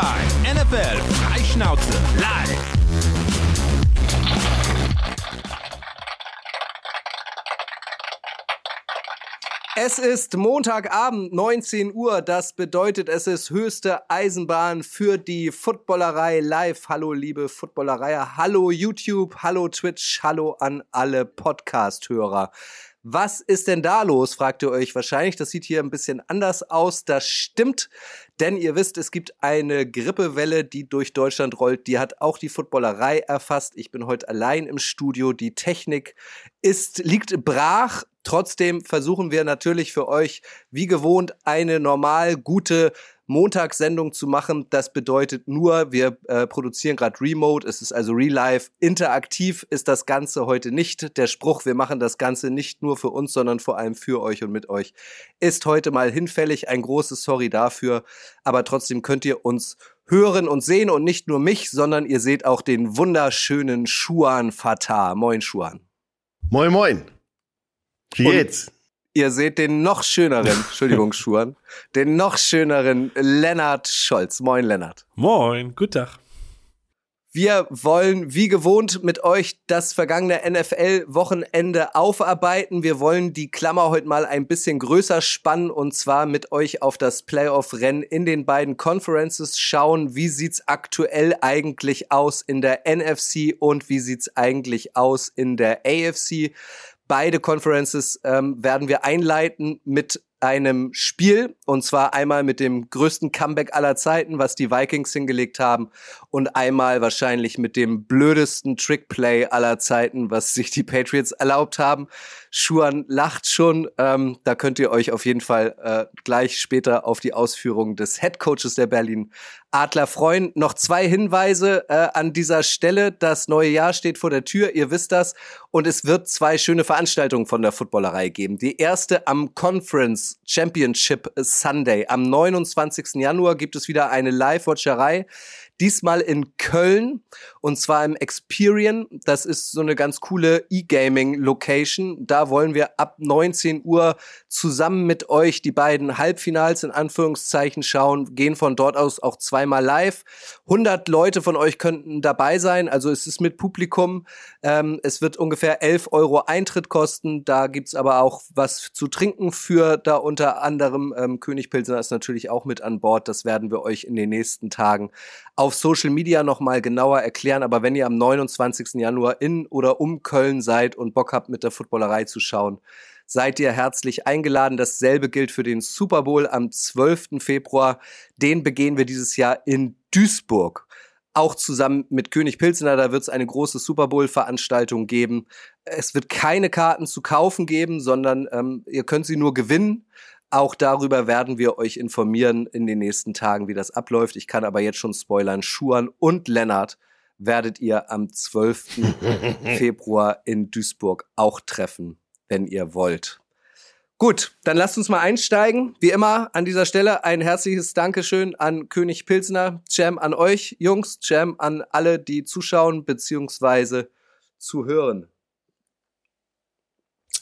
Time. NFL Freischnauze live. Es ist Montagabend, 19 Uhr. Das bedeutet, es ist höchste Eisenbahn für die Footballerei live. Hallo, liebe Footballerei. Hallo, YouTube. Hallo, Twitch. Hallo an alle Podcast-Hörer. Was ist denn da los, fragt ihr euch wahrscheinlich. Das sieht hier ein bisschen anders aus. Das stimmt, denn ihr wisst, es gibt eine Grippewelle, die durch Deutschland rollt. Die hat auch die Footballerei erfasst. Ich bin heute allein im Studio. Die Technik ist, liegt brach. Trotzdem versuchen wir natürlich für euch, wie gewohnt, eine normal gute Montagssendung zu machen. Das bedeutet nur, wir äh, produzieren gerade Remote, es ist also Real Life. Interaktiv ist das Ganze heute nicht. Der Spruch, wir machen das Ganze nicht nur für uns, sondern vor allem für euch und mit euch, ist heute mal hinfällig. Ein großes Sorry dafür. Aber trotzdem könnt ihr uns hören und sehen und nicht nur mich, sondern ihr seht auch den wunderschönen Schuan Fatah. Moin, Schuan. Moin, moin. Wie geht's? Ihr seht den noch schöneren, Entschuldigung, Schuhen, den noch schöneren Lennart Scholz. Moin, Lennart. Moin, guten Tag. Wir wollen wie gewohnt mit euch das vergangene NFL-Wochenende aufarbeiten. Wir wollen die Klammer heute mal ein bisschen größer spannen und zwar mit euch auf das Playoff-Rennen in den beiden Conferences schauen. Wie sieht's aktuell eigentlich aus in der NFC und wie sieht's eigentlich aus in der AFC? Beide Conferences ähm, werden wir einleiten mit einem Spiel und zwar einmal mit dem größten Comeback aller Zeiten, was die Vikings hingelegt haben und einmal wahrscheinlich mit dem blödesten Trickplay aller Zeiten, was sich die Patriots erlaubt haben. Schuan lacht schon, ähm, da könnt ihr euch auf jeden Fall äh, gleich später auf die Ausführungen des Head Coaches der Berlin Adler freuen. Noch zwei Hinweise äh, an dieser Stelle. Das neue Jahr steht vor der Tür, ihr wisst das. Und es wird zwei schöne Veranstaltungen von der Footballerei geben. Die erste am Conference Championship Sunday. Am 29. Januar gibt es wieder eine Live-Watcherei. Diesmal in Köln und zwar im Experian. Das ist so eine ganz coole E-Gaming-Location. Da wollen wir ab 19 Uhr zusammen mit euch die beiden Halbfinals in Anführungszeichen schauen, gehen von dort aus auch zweimal live. 100 Leute von euch könnten dabei sein, also es ist mit Publikum. Ähm, es wird ungefähr 11 Euro Eintritt kosten. Da gibt's aber auch was zu trinken für da unter anderem. Ähm, König Pilsener ist natürlich auch mit an Bord. Das werden wir euch in den nächsten Tagen auf Social Media nochmal genauer erklären. Aber wenn ihr am 29. Januar in oder um Köln seid und Bock habt, mit der Footballerei zu schauen, seid ihr herzlich eingeladen. Dasselbe gilt für den Super Bowl am 12. Februar. Den begehen wir dieses Jahr in Duisburg. Auch zusammen mit König Pilsener, da wird es eine große Super Bowl-Veranstaltung geben. Es wird keine Karten zu kaufen geben, sondern ähm, ihr könnt sie nur gewinnen. Auch darüber werden wir euch informieren in den nächsten Tagen, wie das abläuft. Ich kann aber jetzt schon spoilern. Schuan und Lennart werdet ihr am 12. Februar in Duisburg auch treffen, wenn ihr wollt. Gut, dann lasst uns mal einsteigen. Wie immer an dieser Stelle ein herzliches Dankeschön an König Pilsner, Jam an euch Jungs, Jam an alle, die zuschauen bzw. zuhören.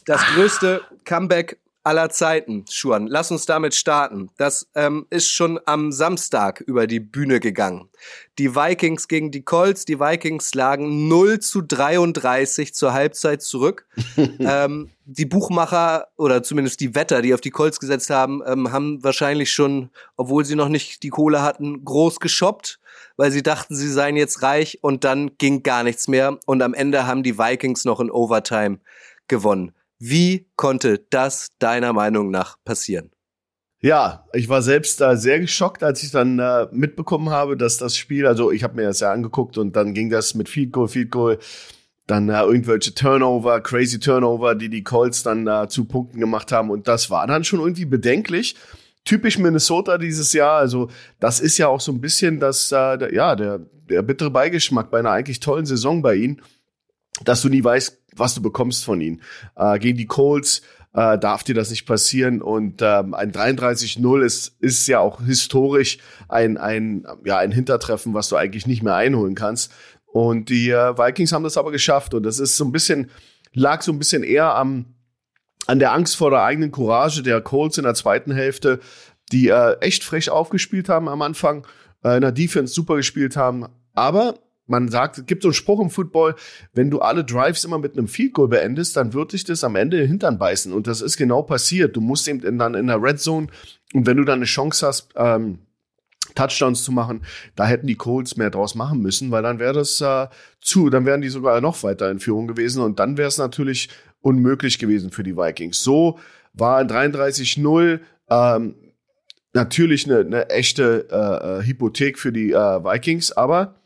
Das größte Comeback aller Zeiten, Schuan. Lass uns damit starten. Das ähm, ist schon am Samstag über die Bühne gegangen. Die Vikings gegen die Colts. Die Vikings lagen 0 zu 33 zur Halbzeit zurück. ähm, die Buchmacher oder zumindest die Wetter, die auf die Colts gesetzt haben, ähm, haben wahrscheinlich schon, obwohl sie noch nicht die Kohle hatten, groß geshoppt, weil sie dachten, sie seien jetzt reich und dann ging gar nichts mehr. Und am Ende haben die Vikings noch in Overtime gewonnen. Wie konnte das deiner Meinung nach passieren? Ja, ich war selbst da sehr geschockt, als ich dann äh, mitbekommen habe, dass das Spiel, also ich habe mir das ja angeguckt und dann ging das mit Field Goal, Field Goal, dann äh, irgendwelche Turnover, crazy Turnover, die die Colts dann äh, zu Punkten gemacht haben und das war dann schon irgendwie bedenklich. Typisch Minnesota dieses Jahr, also das ist ja auch so ein bisschen das, äh, der, ja, der, der bittere Beigeschmack bei einer eigentlich tollen Saison bei ihnen, dass du nie weißt, was du bekommst von ihnen. Äh, gegen die Colts äh, darf dir das nicht passieren und ähm, ein 33-0 ist, ist ja auch historisch ein, ein, ja, ein Hintertreffen, was du eigentlich nicht mehr einholen kannst. Und die äh, Vikings haben das aber geschafft und das ist so ein bisschen, lag so ein bisschen eher am, an der Angst vor der eigenen Courage der Colts in der zweiten Hälfte, die äh, echt frech aufgespielt haben am Anfang äh, in der Defense super gespielt haben. Aber man sagt, es gibt so einen Spruch im Football, wenn du alle Drives immer mit einem Field Goal beendest, dann wird dich das am Ende Hintern beißen. Und das ist genau passiert. Du musst eben dann in der Red Zone und wenn du dann eine Chance hast, ähm, Touchdowns zu machen, da hätten die Colts mehr draus machen müssen, weil dann wäre das äh, zu, dann wären die sogar noch weiter in Führung gewesen und dann wäre es natürlich unmöglich gewesen für die Vikings. So war 33-0 ähm, natürlich eine, eine echte äh, äh, Hypothek für die äh, Vikings, aber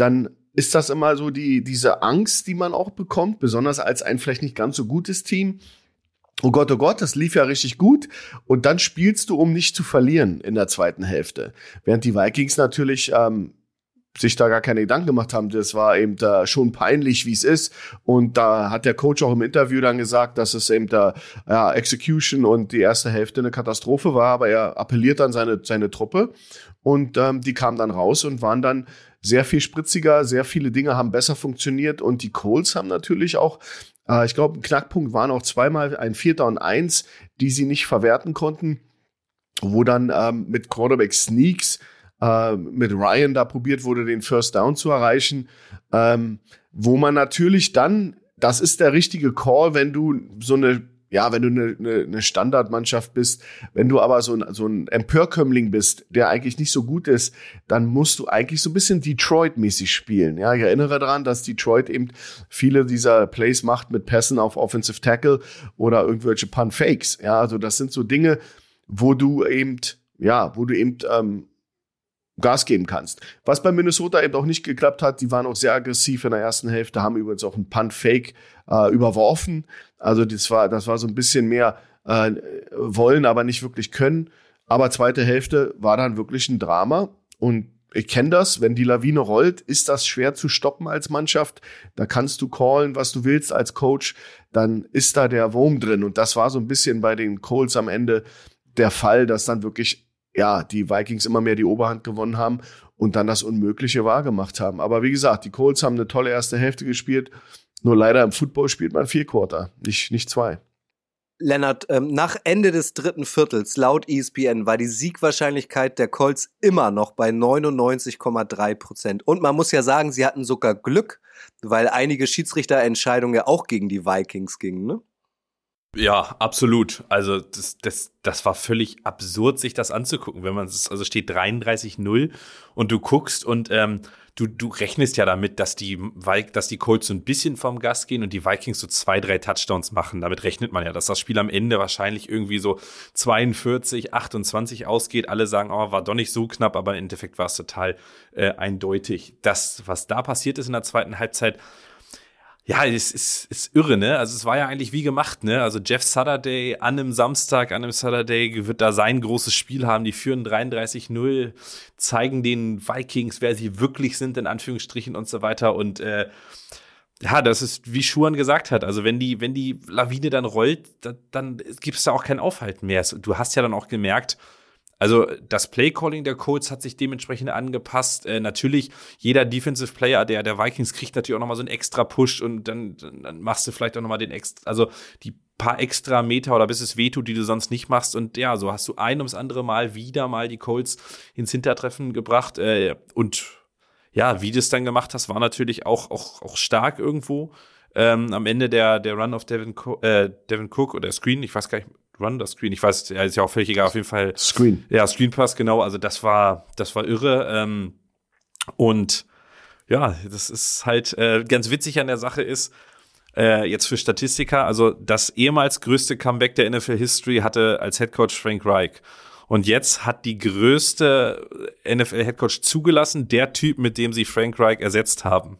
dann ist das immer so die, diese Angst, die man auch bekommt, besonders als ein vielleicht nicht ganz so gutes Team. Oh Gott, oh Gott, das lief ja richtig gut. Und dann spielst du, um nicht zu verlieren in der zweiten Hälfte. Während die Vikings natürlich ähm, sich da gar keine Gedanken gemacht haben. Das war eben da schon peinlich, wie es ist. Und da hat der Coach auch im Interview dann gesagt, dass es eben da ja, Execution und die erste Hälfte eine Katastrophe war. Aber er appelliert an seine, seine Truppe. Und ähm, die kamen dann raus und waren dann sehr viel spritziger, sehr viele Dinge haben besser funktioniert und die Colts haben natürlich auch, äh, ich glaube, ein Knackpunkt waren auch zweimal ein Vierter und Eins, die sie nicht verwerten konnten, wo dann ähm, mit Quarterback Sneaks äh, mit Ryan da probiert wurde, den First Down zu erreichen, ähm, wo man natürlich dann, das ist der richtige Call, wenn du so eine ja, wenn du eine, eine, eine Standardmannschaft bist, wenn du aber so ein, so ein Empörkömmling bist, der eigentlich nicht so gut ist, dann musst du eigentlich so ein bisschen Detroit-mäßig spielen. Ja, ich erinnere daran, dass Detroit eben viele dieser Plays macht mit Pässen auf Offensive Tackle oder irgendwelche Pun-Fakes. Ja, also das sind so Dinge, wo du eben, ja, wo du eben ähm, Gas geben kannst. Was bei Minnesota eben auch nicht geklappt hat, die waren auch sehr aggressiv in der ersten Hälfte, haben übrigens auch einen Punt-Fake äh, überworfen. Also das war, das war so ein bisschen mehr äh, wollen, aber nicht wirklich können. Aber zweite Hälfte war dann wirklich ein Drama und ich kenne das, wenn die Lawine rollt, ist das schwer zu stoppen als Mannschaft. Da kannst du callen, was du willst als Coach, dann ist da der Wurm drin. Und das war so ein bisschen bei den Colts am Ende der Fall, dass dann wirklich ja, die Vikings immer mehr die Oberhand gewonnen haben und dann das Unmögliche wahrgemacht haben. Aber wie gesagt, die Colts haben eine tolle erste Hälfte gespielt. Nur leider im Football spielt man vier Quarter, nicht, nicht zwei. Lennart, ähm, nach Ende des dritten Viertels laut ESPN war die Siegwahrscheinlichkeit der Colts immer noch bei 99,3 Prozent. Und man muss ja sagen, sie hatten sogar Glück, weil einige Schiedsrichterentscheidungen ja auch gegen die Vikings gingen, ne? Ja, absolut. Also das, das, das war völlig absurd, sich das anzugucken, wenn man es, also steht 33-0 und du guckst und ähm, du, du rechnest ja damit, dass die, dass die Colts so ein bisschen vom Gas gehen und die Vikings so zwei, drei Touchdowns machen. Damit rechnet man ja, dass das Spiel am Ende wahrscheinlich irgendwie so 42, 28 ausgeht. Alle sagen, oh, war doch nicht so knapp, aber im Endeffekt war es total äh, eindeutig. Das, was da passiert ist in der zweiten Halbzeit, ja, es ist, ist irre, ne? Also es war ja eigentlich wie gemacht, ne? Also Jeff Saturday an einem Samstag, an einem Saturday wird da sein großes Spiel haben. Die führen 33-0, zeigen den Vikings, wer sie wirklich sind, in Anführungsstrichen und so weiter. Und äh, ja, das ist, wie Schuhan gesagt hat, also wenn die, wenn die Lawine dann rollt, da, dann gibt es da auch kein Aufhalten mehr. Du hast ja dann auch gemerkt, also das Playcalling der Colts hat sich dementsprechend angepasst. Äh, natürlich, jeder Defensive Player der, der Vikings kriegt natürlich auch nochmal so einen extra Push und dann, dann machst du vielleicht auch nochmal den extra, also die paar extra Meter oder bis es wehtut, die du sonst nicht machst. Und ja, so hast du ein ums andere Mal wieder mal die Colts ins Hintertreffen gebracht. Äh, und ja, wie du es dann gemacht hast, war natürlich auch, auch, auch stark irgendwo. Ähm, am Ende der, der Run of Devin, Co äh, Devin Cook oder Screen, ich weiß gar nicht, Run das Screen. Ich weiß, ja, ist ja auch völlig egal. Auf jeden Fall. Screen. Ja, Screen Pass, genau. Also das war, das war irre. Ähm, und ja, das ist halt äh, ganz witzig an der Sache ist, äh, jetzt für Statistiker, also das ehemals größte Comeback der NFL History hatte als Head Coach Frank Reich. Und jetzt hat die größte NFL Head Coach zugelassen, der Typ, mit dem sie Frank Reich ersetzt haben.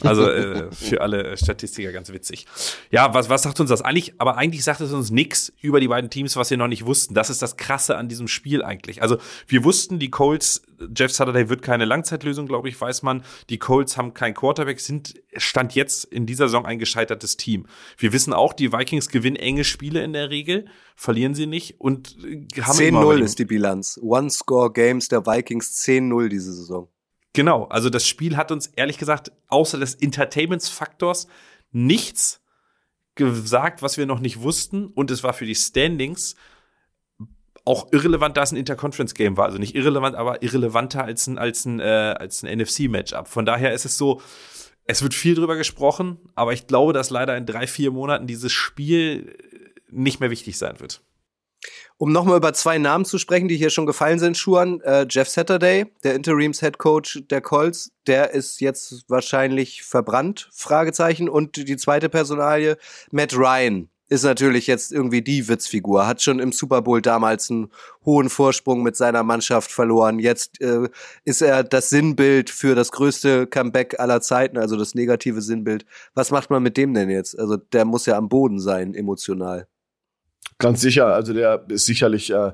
Also äh, für alle Statistiker ganz witzig. Ja, was, was sagt uns das? Eigentlich, aber eigentlich sagt es uns nichts über die beiden Teams, was wir noch nicht wussten. Das ist das Krasse an diesem Spiel eigentlich. Also wir wussten, die Colts, Jeff Saturday wird keine Langzeitlösung, glaube ich, weiß man. Die Colts haben keinen Quarterback, sind Stand jetzt in dieser Saison ein gescheitertes Team. Wir wissen auch, die Vikings gewinnen enge Spiele in der Regel, verlieren sie nicht und haben 10-0 ist die Bilanz. One-Score-Games der Vikings 10-0 diese Saison. Genau, also das Spiel hat uns ehrlich gesagt außer des Entertainments-Faktors nichts gesagt, was wir noch nicht wussten. Und es war für die Standings auch irrelevant, da es ein Interconference-Game war. Also nicht irrelevant, aber irrelevanter als ein, als ein, äh, als ein NFC-Matchup. Von daher ist es so, es wird viel drüber gesprochen, aber ich glaube, dass leider in drei, vier Monaten dieses Spiel nicht mehr wichtig sein wird. Um nochmal über zwei Namen zu sprechen, die hier schon gefallen sind, Schuan, äh, Jeff Saturday, der Interims-Head Coach der Colts, der ist jetzt wahrscheinlich verbrannt, Fragezeichen. Und die zweite Personalie, Matt Ryan, ist natürlich jetzt irgendwie die Witzfigur. Hat schon im Super Bowl damals einen hohen Vorsprung mit seiner Mannschaft verloren. Jetzt äh, ist er das Sinnbild für das größte Comeback aller Zeiten, also das negative Sinnbild. Was macht man mit dem denn jetzt? Also der muss ja am Boden sein, emotional. Ganz sicher. Also der ist sicherlich äh,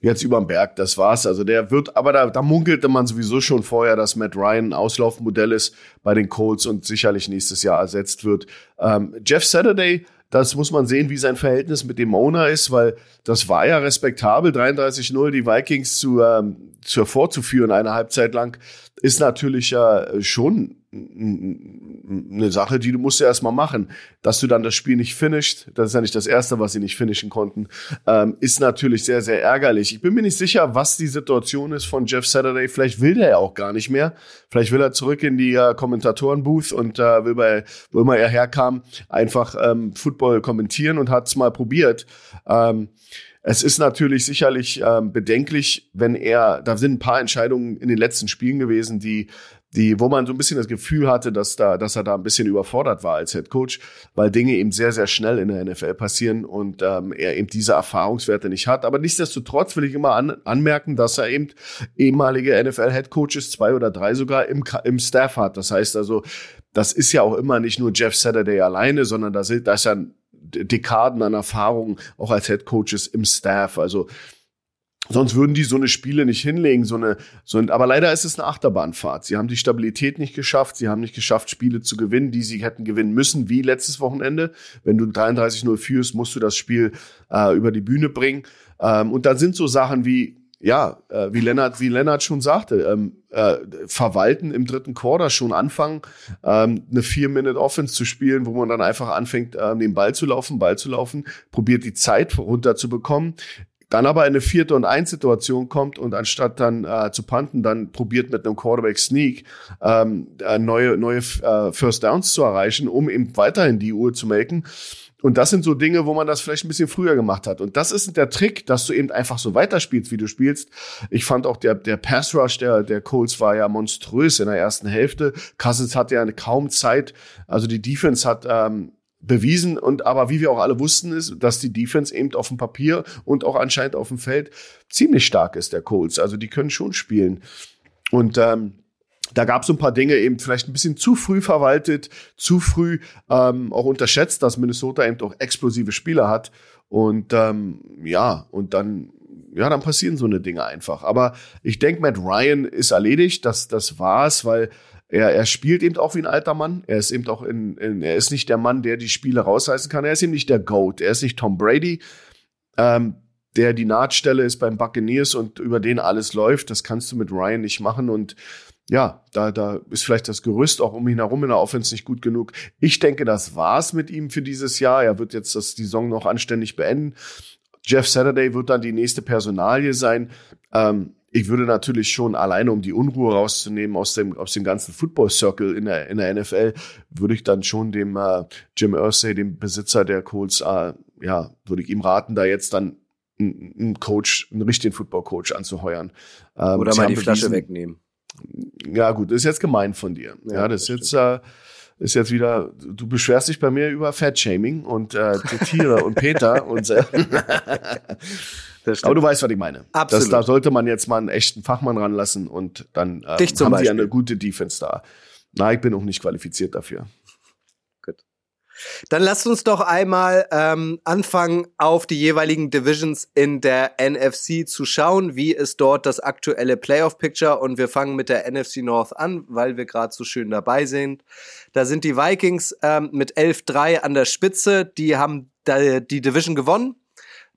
jetzt überm Berg. Das war's. Also der wird, aber da, da munkelte man sowieso schon vorher, dass Matt Ryan ein Auslaufmodell ist bei den Colts und sicherlich nächstes Jahr ersetzt wird. Ähm, Jeff Saturday das muss man sehen, wie sein Verhältnis mit dem Owner ist, weil das war ja respektabel, 33-0 die Vikings zu, ähm, zu vorzuführen eine Halbzeit lang, ist natürlich ja schon eine Sache, die du musst ja erstmal machen. Dass du dann das Spiel nicht finisht, das ist ja nicht das Erste, was sie nicht finishen konnten, ähm, ist natürlich sehr, sehr ärgerlich. Ich bin mir nicht sicher, was die Situation ist von Jeff Saturday. Vielleicht will der ja auch gar nicht mehr. Vielleicht will er zurück in die äh, Kommentatorenbooth und äh, will bei, wo immer er herkam, einfach ähm, Football kommentieren und hat es mal probiert. Ähm, es ist natürlich sicherlich ähm, bedenklich, wenn er, da sind ein paar Entscheidungen in den letzten Spielen gewesen, die die, wo man so ein bisschen das Gefühl hatte, dass da, dass er da ein bisschen überfordert war als Head Coach, weil Dinge eben sehr, sehr schnell in der NFL passieren und ähm, er eben diese Erfahrungswerte nicht hat. Aber nichtsdestotrotz will ich immer an, anmerken, dass er eben ehemalige NFL Head Coaches, zwei oder drei sogar im, im Staff hat. Das heißt also, das ist ja auch immer nicht nur Jeff Saturday alleine, sondern da sind, da ist ja Dekaden an Erfahrung auch als Head Coaches im Staff. Also Sonst würden die so eine Spiele nicht hinlegen, so eine, so ein, aber leider ist es eine Achterbahnfahrt. Sie haben die Stabilität nicht geschafft. Sie haben nicht geschafft, Spiele zu gewinnen, die sie hätten gewinnen müssen, wie letztes Wochenende. Wenn du 33-0 führst, musst du das Spiel äh, über die Bühne bringen. Ähm, und dann sind so Sachen wie, ja, äh, wie Lennart, wie Lennart schon sagte, ähm, äh, verwalten im dritten Quarter schon anfangen, ähm, eine Vier-Minute-Offense zu spielen, wo man dann einfach anfängt, äh, den Ball zu laufen, Ball zu laufen, probiert die Zeit runterzubekommen, dann aber in eine vierte und eins Situation kommt und anstatt dann äh, zu panten, dann probiert mit einem Quarterback Sneak ähm, äh, neue neue äh, First Downs zu erreichen, um eben weiterhin die Uhr zu melken. Und das sind so Dinge, wo man das vielleicht ein bisschen früher gemacht hat. Und das ist der Trick, dass du eben einfach so weiterspielst, wie du spielst. Ich fand auch der, der Pass Rush der, der Colts war ja monströs in der ersten Hälfte. Cousins hatte ja kaum Zeit. Also die Defense hat ähm, bewiesen und aber wie wir auch alle wussten ist, dass die Defense eben auf dem Papier und auch anscheinend auf dem Feld ziemlich stark ist der Colts. Also die können schon spielen und ähm, da gab es ein paar Dinge eben vielleicht ein bisschen zu früh verwaltet, zu früh ähm, auch unterschätzt, dass Minnesota eben auch explosive Spieler hat und ähm, ja und dann ja, dann passieren so eine Dinge einfach. Aber ich denke, Matt Ryan ist erledigt, das, das war's, weil er, er spielt eben auch wie ein alter Mann. Er ist eben auch in, in, er ist nicht der Mann, der die Spiele rausreißen kann. Er ist eben nicht der Goat. Er ist nicht Tom Brady, ähm, der die Nahtstelle ist beim Buccaneers und über den alles läuft. Das kannst du mit Ryan nicht machen und ja, da, da ist vielleicht das Gerüst auch um ihn herum in der Offense nicht gut genug. Ich denke, das war's mit ihm für dieses Jahr. Er wird jetzt das, die Saison noch anständig beenden. Jeff Saturday wird dann die nächste Personalie sein. Ähm, ich würde natürlich schon alleine, um die Unruhe rauszunehmen aus dem, aus dem ganzen Football Circle in der, in der NFL, würde ich dann schon dem äh, Jim Irsay, dem Besitzer der Colts, äh, ja, würde ich ihm raten, da jetzt dann einen Coach, einen richtigen Football Coach anzuheuern. Ähm, Oder mal die Flasche bewiesen, wegnehmen. Ja, gut, das ist jetzt gemein von dir. Ja, ja das, das ist jetzt, äh, ist jetzt wieder, du beschwerst dich bei mir über Fat-Shaming und äh, Tiere und Peter und äh, Aber du weißt, was ich meine. Absolut. Das, da sollte man jetzt mal einen echten Fachmann ranlassen und dann äh, haben Beispiel. sie eine gute Defense da. Na, ich bin auch nicht qualifiziert dafür. Gut. Dann lasst uns doch einmal ähm, anfangen, auf die jeweiligen Divisions in der NFC zu schauen. Wie ist dort das aktuelle Playoff-Picture? Und wir fangen mit der NFC North an, weil wir gerade so schön dabei sind. Da sind die Vikings ähm, mit 11-3 an der Spitze. Die haben die Division gewonnen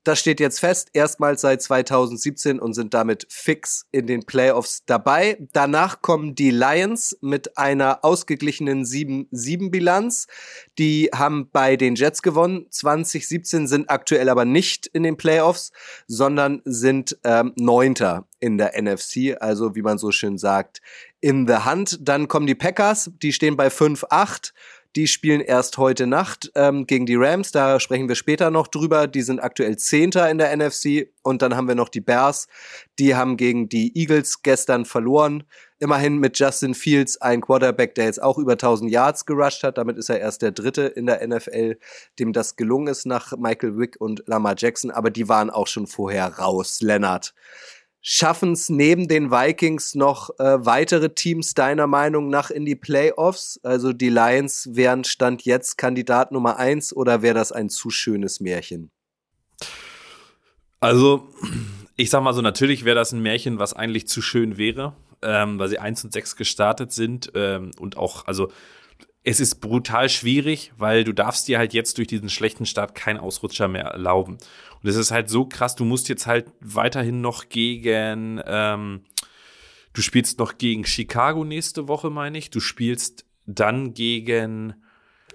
das steht jetzt fest, erstmals seit 2017 und sind damit fix in den Playoffs dabei. Danach kommen die Lions mit einer ausgeglichenen 7-7-Bilanz. Die haben bei den Jets gewonnen. 2017 sind aktuell aber nicht in den Playoffs, sondern sind ähm, Neunter in der NFC, also wie man so schön sagt, in the Hand. Dann kommen die Packers, die stehen bei 5-8 die spielen erst heute Nacht ähm, gegen die Rams. Da sprechen wir später noch drüber. Die sind aktuell Zehnter in der NFC. Und dann haben wir noch die Bears. Die haben gegen die Eagles gestern verloren. Immerhin mit Justin Fields ein Quarterback, der jetzt auch über 1000 Yards gerusht hat. Damit ist er erst der Dritte in der NFL, dem das gelungen ist nach Michael Wick und Lamar Jackson. Aber die waren auch schon vorher raus. Leonard Schaffen es neben den Vikings noch äh, weitere Teams deiner Meinung nach in die Playoffs? Also die Lions wären Stand jetzt Kandidat Nummer eins oder wäre das ein zu schönes Märchen? Also, ich sag mal so, natürlich wäre das ein Märchen, was eigentlich zu schön wäre, ähm, weil sie eins und sechs gestartet sind ähm, und auch, also es ist brutal schwierig, weil du darfst dir halt jetzt durch diesen schlechten Start keinen Ausrutscher mehr erlauben. Und es ist halt so krass, du musst jetzt halt weiterhin noch gegen, ähm, du spielst noch gegen Chicago nächste Woche, meine ich. Du spielst dann gegen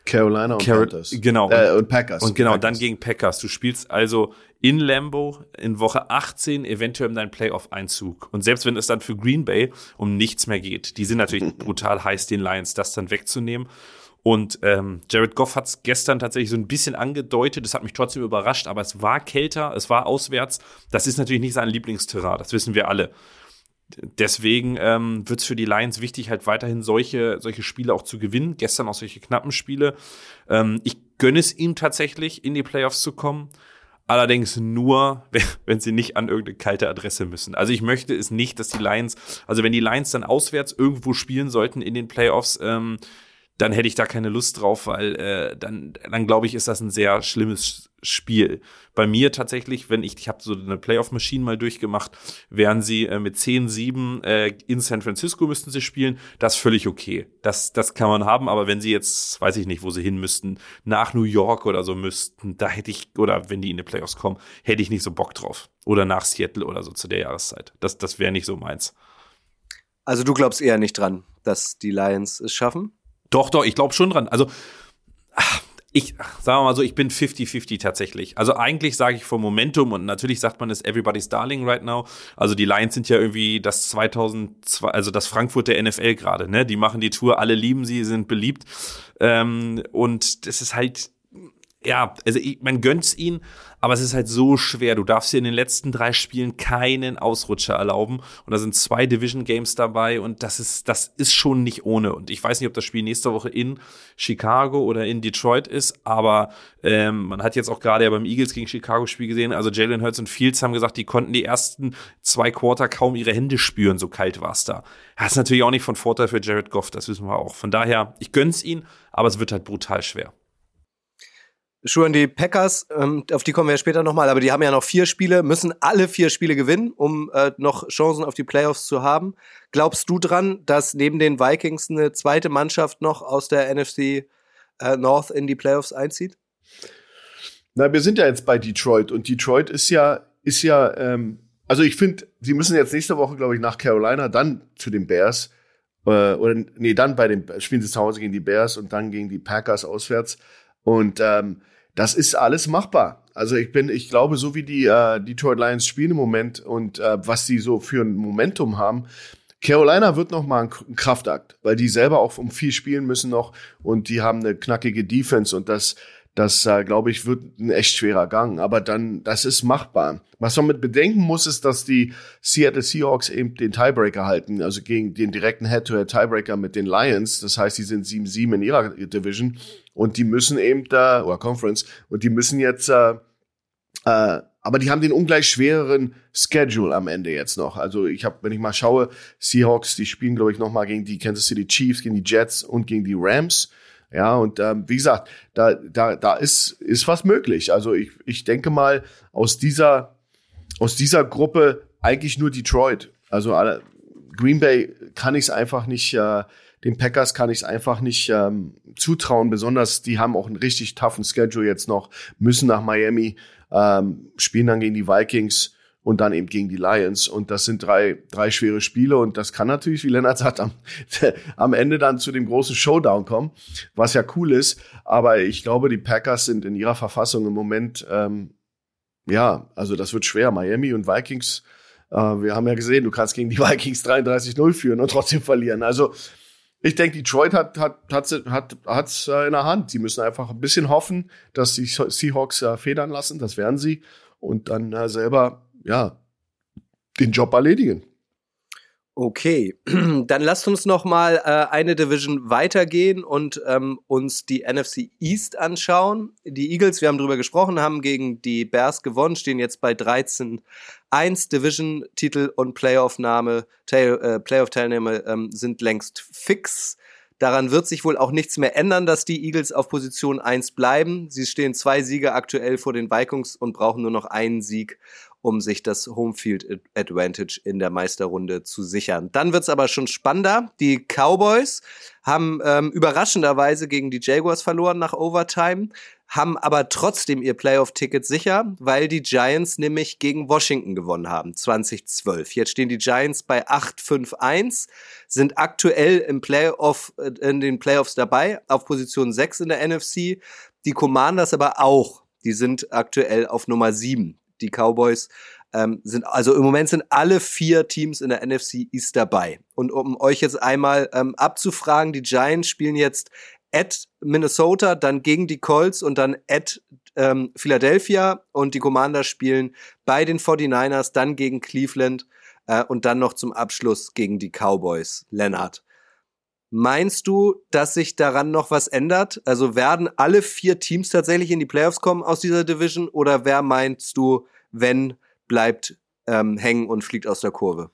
Carolina und Car Panthers. Genau. Äh, und Packers. Und genau, Packers. dann gegen Packers. Du spielst also in Lambo in Woche 18 eventuell um deinen Playoff-Einzug. Und selbst wenn es dann für Green Bay um nichts mehr geht, die sind natürlich brutal heiß, den Lions das dann wegzunehmen. Und ähm, Jared Goff hat es gestern tatsächlich so ein bisschen angedeutet. Das hat mich trotzdem überrascht, aber es war kälter, es war auswärts. Das ist natürlich nicht sein Lieblingsterrain, das wissen wir alle. Deswegen ähm, wird es für die Lions wichtig, halt weiterhin solche, solche Spiele auch zu gewinnen. Gestern auch solche knappen Spiele. Ähm, ich gönne es ihm tatsächlich, in die Playoffs zu kommen. Allerdings nur, wenn, sie nicht an irgendeine kalte Adresse müssen. Also ich möchte es nicht, dass die Lions, also wenn die Lions dann auswärts irgendwo spielen sollten in den Playoffs, ähm, dann hätte ich da keine Lust drauf, weil äh, dann, dann glaube ich, ist das ein sehr schlimmes Spiel. Bei mir tatsächlich, wenn ich, ich habe so eine Playoff-Machine mal durchgemacht, wären sie äh, mit 10-7 äh, in San Francisco müssten sie spielen, das ist völlig okay. Das, das kann man haben, aber wenn sie jetzt, weiß ich nicht, wo sie hin müssten, nach New York oder so müssten, da hätte ich, oder wenn die in die Playoffs kommen, hätte ich nicht so Bock drauf. Oder nach Seattle oder so zu der Jahreszeit. Das, das wäre nicht so meins. Also du glaubst eher nicht dran, dass die Lions es schaffen? Doch, doch, ich glaube schon dran. Also, ich sagen wir mal so, ich bin 50-50 tatsächlich. Also eigentlich sage ich vom Momentum und natürlich sagt man es everybody's darling right now. Also die Lions sind ja irgendwie das 2002, also das Frankfurt der NFL gerade, ne? Die machen die Tour, alle lieben sie, sind beliebt. Ähm, und das ist halt, ja, also ich, man gönnt's ihnen, aber es ist halt so schwer. Du darfst dir in den letzten drei Spielen keinen Ausrutscher erlauben. Und da sind zwei Division Games dabei und das ist, das ist schon nicht ohne. Und ich weiß nicht, ob das Spiel nächste Woche in Chicago oder in Detroit ist, aber ähm, man hat jetzt auch gerade ja beim Eagles gegen Chicago Spiel gesehen. Also Jalen Hurts und Fields haben gesagt, die konnten die ersten zwei Quarter kaum ihre Hände spüren, so kalt war es da. Das ist natürlich auch nicht von Vorteil für Jared Goff, das wissen wir auch. Von daher, ich gönn's ihn, aber es wird halt brutal schwer. Schuhen die Packers, ähm, auf die kommen wir ja später nochmal, aber die haben ja noch vier Spiele, müssen alle vier Spiele gewinnen, um äh, noch Chancen auf die Playoffs zu haben. Glaubst du dran, dass neben den Vikings eine zweite Mannschaft noch aus der NFC äh, North in die Playoffs einzieht? Na, wir sind ja jetzt bei Detroit und Detroit ist ja, ist ja, ähm, also ich finde, sie müssen jetzt nächste Woche, glaube ich, nach Carolina, dann zu den Bears, äh, oder nee, dann bei den, spielen sie zu Hause gegen die Bears und dann gegen die Packers auswärts. Und ähm, das ist alles machbar. Also ich bin, ich glaube, so wie die äh, Detroit Lions spielen im Moment und äh, was sie so für ein Momentum haben, Carolina wird noch mal ein Kraftakt, weil die selber auch um viel spielen müssen noch und die haben eine knackige Defense und das das, äh, glaube ich, wird ein echt schwerer Gang. Aber dann, das ist machbar. Was man mit bedenken muss, ist, dass die Seattle Seahawks eben den Tiebreaker halten, also gegen den direkten Head-to-Head-Tiebreaker mit den Lions. Das heißt, die sind 7-7 in ihrer Division und die müssen eben da, oder Conference, und die müssen jetzt, äh, äh, aber die haben den ungleich schwereren Schedule am Ende jetzt noch. Also ich habe, wenn ich mal schaue, Seahawks, die spielen, glaube ich, noch mal gegen die Kansas City Chiefs, gegen die Jets und gegen die Rams. Ja, und ähm, wie gesagt, da, da, da ist, ist was möglich. Also ich, ich denke mal, aus dieser, aus dieser Gruppe eigentlich nur Detroit. Also Green Bay kann ich es einfach nicht, äh, den Packers kann ich es einfach nicht ähm, zutrauen. Besonders, die haben auch einen richtig toughen Schedule jetzt noch, müssen nach Miami, ähm, spielen dann gegen die Vikings und dann eben gegen die Lions. Und das sind drei, drei schwere Spiele. Und das kann natürlich, wie Lennart sagt, am, am Ende dann zu dem großen Showdown kommen, was ja cool ist. Aber ich glaube, die Packers sind in ihrer Verfassung im Moment, ähm, ja, also das wird schwer. Miami und Vikings, äh, wir haben ja gesehen, du kannst gegen die Vikings 33-0 führen und trotzdem verlieren. Also ich denke, Detroit hat hat hat hat hat's äh, in der Hand. Sie müssen einfach ein bisschen hoffen, dass die Seahawks äh, federn lassen. Das werden sie und dann äh, selber ja, den Job erledigen. Okay, dann lasst uns noch mal äh, eine Division weitergehen und ähm, uns die NFC East anschauen. Die Eagles, wir haben drüber gesprochen, haben gegen die Bears gewonnen, stehen jetzt bei 13-1. Division-Titel und Playoff-Name, äh, Playoff-Teilnahme ähm, sind längst fix. Daran wird sich wohl auch nichts mehr ändern, dass die Eagles auf Position 1 bleiben. Sie stehen zwei Siege aktuell vor den Vikings und brauchen nur noch einen Sieg, um sich das Homefield Advantage in der Meisterrunde zu sichern. Dann wird's aber schon spannender. Die Cowboys haben ähm, überraschenderweise gegen die Jaguars verloren nach Overtime, haben aber trotzdem ihr Playoff-Ticket sicher, weil die Giants nämlich gegen Washington gewonnen haben, 2012. Jetzt stehen die Giants bei 8-5-1, sind aktuell im Playoff, äh, in den Playoffs dabei, auf Position 6 in der NFC. Die Commanders aber auch. Die sind aktuell auf Nummer 7 die Cowboys ähm, sind, also im Moment sind alle vier Teams in der NFC East dabei. Und um euch jetzt einmal ähm, abzufragen, die Giants spielen jetzt at Minnesota, dann gegen die Colts und dann at ähm, Philadelphia und die Commander spielen bei den 49ers, dann gegen Cleveland äh, und dann noch zum Abschluss gegen die Cowboys. Lennart. Meinst du, dass sich daran noch was ändert? Also werden alle vier Teams tatsächlich in die Playoffs kommen aus dieser Division oder wer meinst du, wenn bleibt ähm, hängen und fliegt aus der Kurve?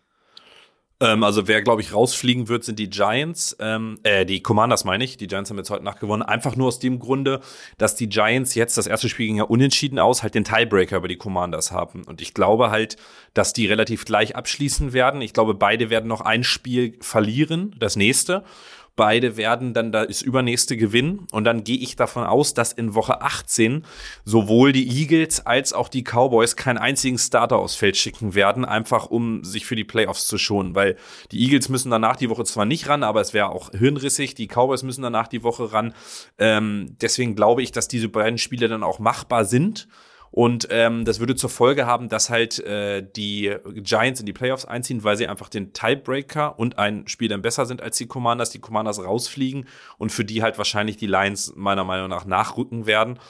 Ähm, also wer, glaube ich, rausfliegen wird, sind die Giants, ähm, äh, die Commanders meine ich. Die Giants haben jetzt heute Nacht gewonnen. Einfach nur aus dem Grunde, dass die Giants jetzt, das erste Spiel ging ja unentschieden aus, halt den Tiebreaker über die Commanders haben. Und ich glaube halt, dass die relativ gleich abschließen werden. Ich glaube, beide werden noch ein Spiel verlieren, das nächste. Beide werden dann das übernächste gewinnen. Und dann gehe ich davon aus, dass in Woche 18 sowohl die Eagles als auch die Cowboys keinen einzigen Starter aufs Feld schicken werden, einfach um sich für die Playoffs zu schonen. Weil die Eagles müssen danach die Woche zwar nicht ran, aber es wäre auch hirnrissig. Die Cowboys müssen danach die Woche ran. Ähm, deswegen glaube ich, dass diese beiden Spiele dann auch machbar sind. Und ähm, das würde zur Folge haben, dass halt äh, die Giants in die Playoffs einziehen, weil sie einfach den Tiebreaker und ein Spiel dann besser sind als die Commanders, die Commanders rausfliegen und für die halt wahrscheinlich die Lions meiner Meinung nach nachrücken werden.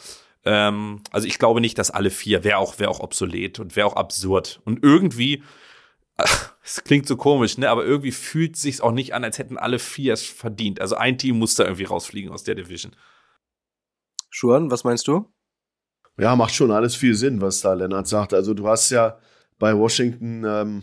Ähm, also ich glaube nicht, dass alle vier, wäre auch, wäre auch obsolet und wäre auch absurd. Und irgendwie, es klingt so komisch, ne? Aber irgendwie fühlt sich's auch nicht an, als hätten alle vier es verdient. Also ein Team muss da irgendwie rausfliegen aus der Division. Schuan, was meinst du? Ja, macht schon alles viel Sinn, was da Lennart sagt. Also du hast ja bei Washington, ähm,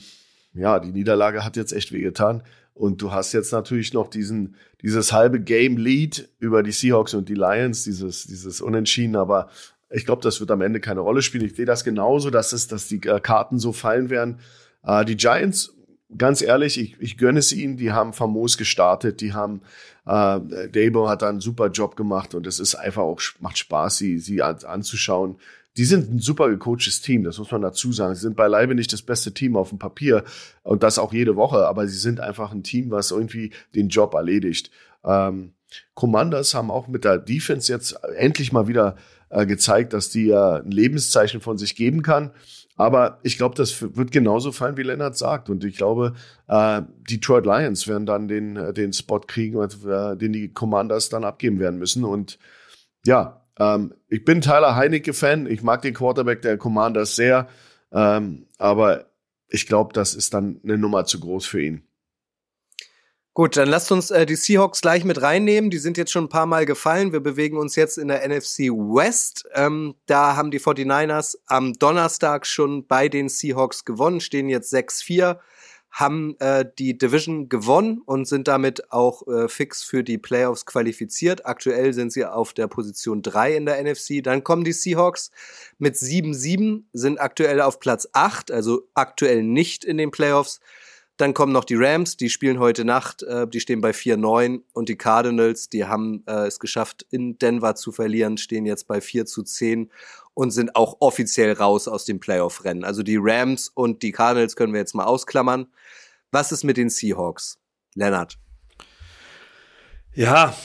ja, die Niederlage hat jetzt echt wehgetan. Und du hast jetzt natürlich noch diesen, dieses halbe Game Lead über die Seahawks und die Lions, dieses, dieses Unentschieden. Aber ich glaube, das wird am Ende keine Rolle spielen. Ich sehe das genauso, dass es, dass die äh, Karten so fallen werden. Äh, die Giants, ganz ehrlich, ich, ich gönne es ihnen. Die haben famos gestartet. Die haben äh, Dabo hat da einen super Job gemacht und es ist einfach auch, macht Spaß, sie, sie an, anzuschauen. Die sind ein super gecoachtes Team, das muss man dazu sagen. Sie sind beileibe nicht das beste Team auf dem Papier und das auch jede Woche, aber sie sind einfach ein Team, was irgendwie den Job erledigt. Ähm, Commanders haben auch mit der Defense jetzt endlich mal wieder äh, gezeigt, dass die äh, ein Lebenszeichen von sich geben kann. Aber ich glaube, das wird genauso fallen, wie Lennart sagt. Und ich glaube, äh, Detroit Lions werden dann den, äh, den Spot kriegen, äh, den die Commanders dann abgeben werden müssen. Und ja, ähm, ich bin Tyler Heinecke-Fan. Ich mag den Quarterback der Commanders sehr. Ähm, aber ich glaube, das ist dann eine Nummer zu groß für ihn. Gut, dann lasst uns äh, die Seahawks gleich mit reinnehmen. Die sind jetzt schon ein paar Mal gefallen. Wir bewegen uns jetzt in der NFC West. Ähm, da haben die 49ers am Donnerstag schon bei den Seahawks gewonnen, stehen jetzt 6-4, haben äh, die Division gewonnen und sind damit auch äh, fix für die Playoffs qualifiziert. Aktuell sind sie auf der Position 3 in der NFC. Dann kommen die Seahawks mit 7-7, sind aktuell auf Platz 8, also aktuell nicht in den Playoffs. Dann kommen noch die Rams, die spielen heute Nacht, äh, die stehen bei 4-9 und die Cardinals, die haben äh, es geschafft, in Denver zu verlieren, stehen jetzt bei 4 zu 10 und sind auch offiziell raus aus dem Playoff-Rennen. Also die Rams und die Cardinals können wir jetzt mal ausklammern. Was ist mit den Seahawks? Lennart. Ja,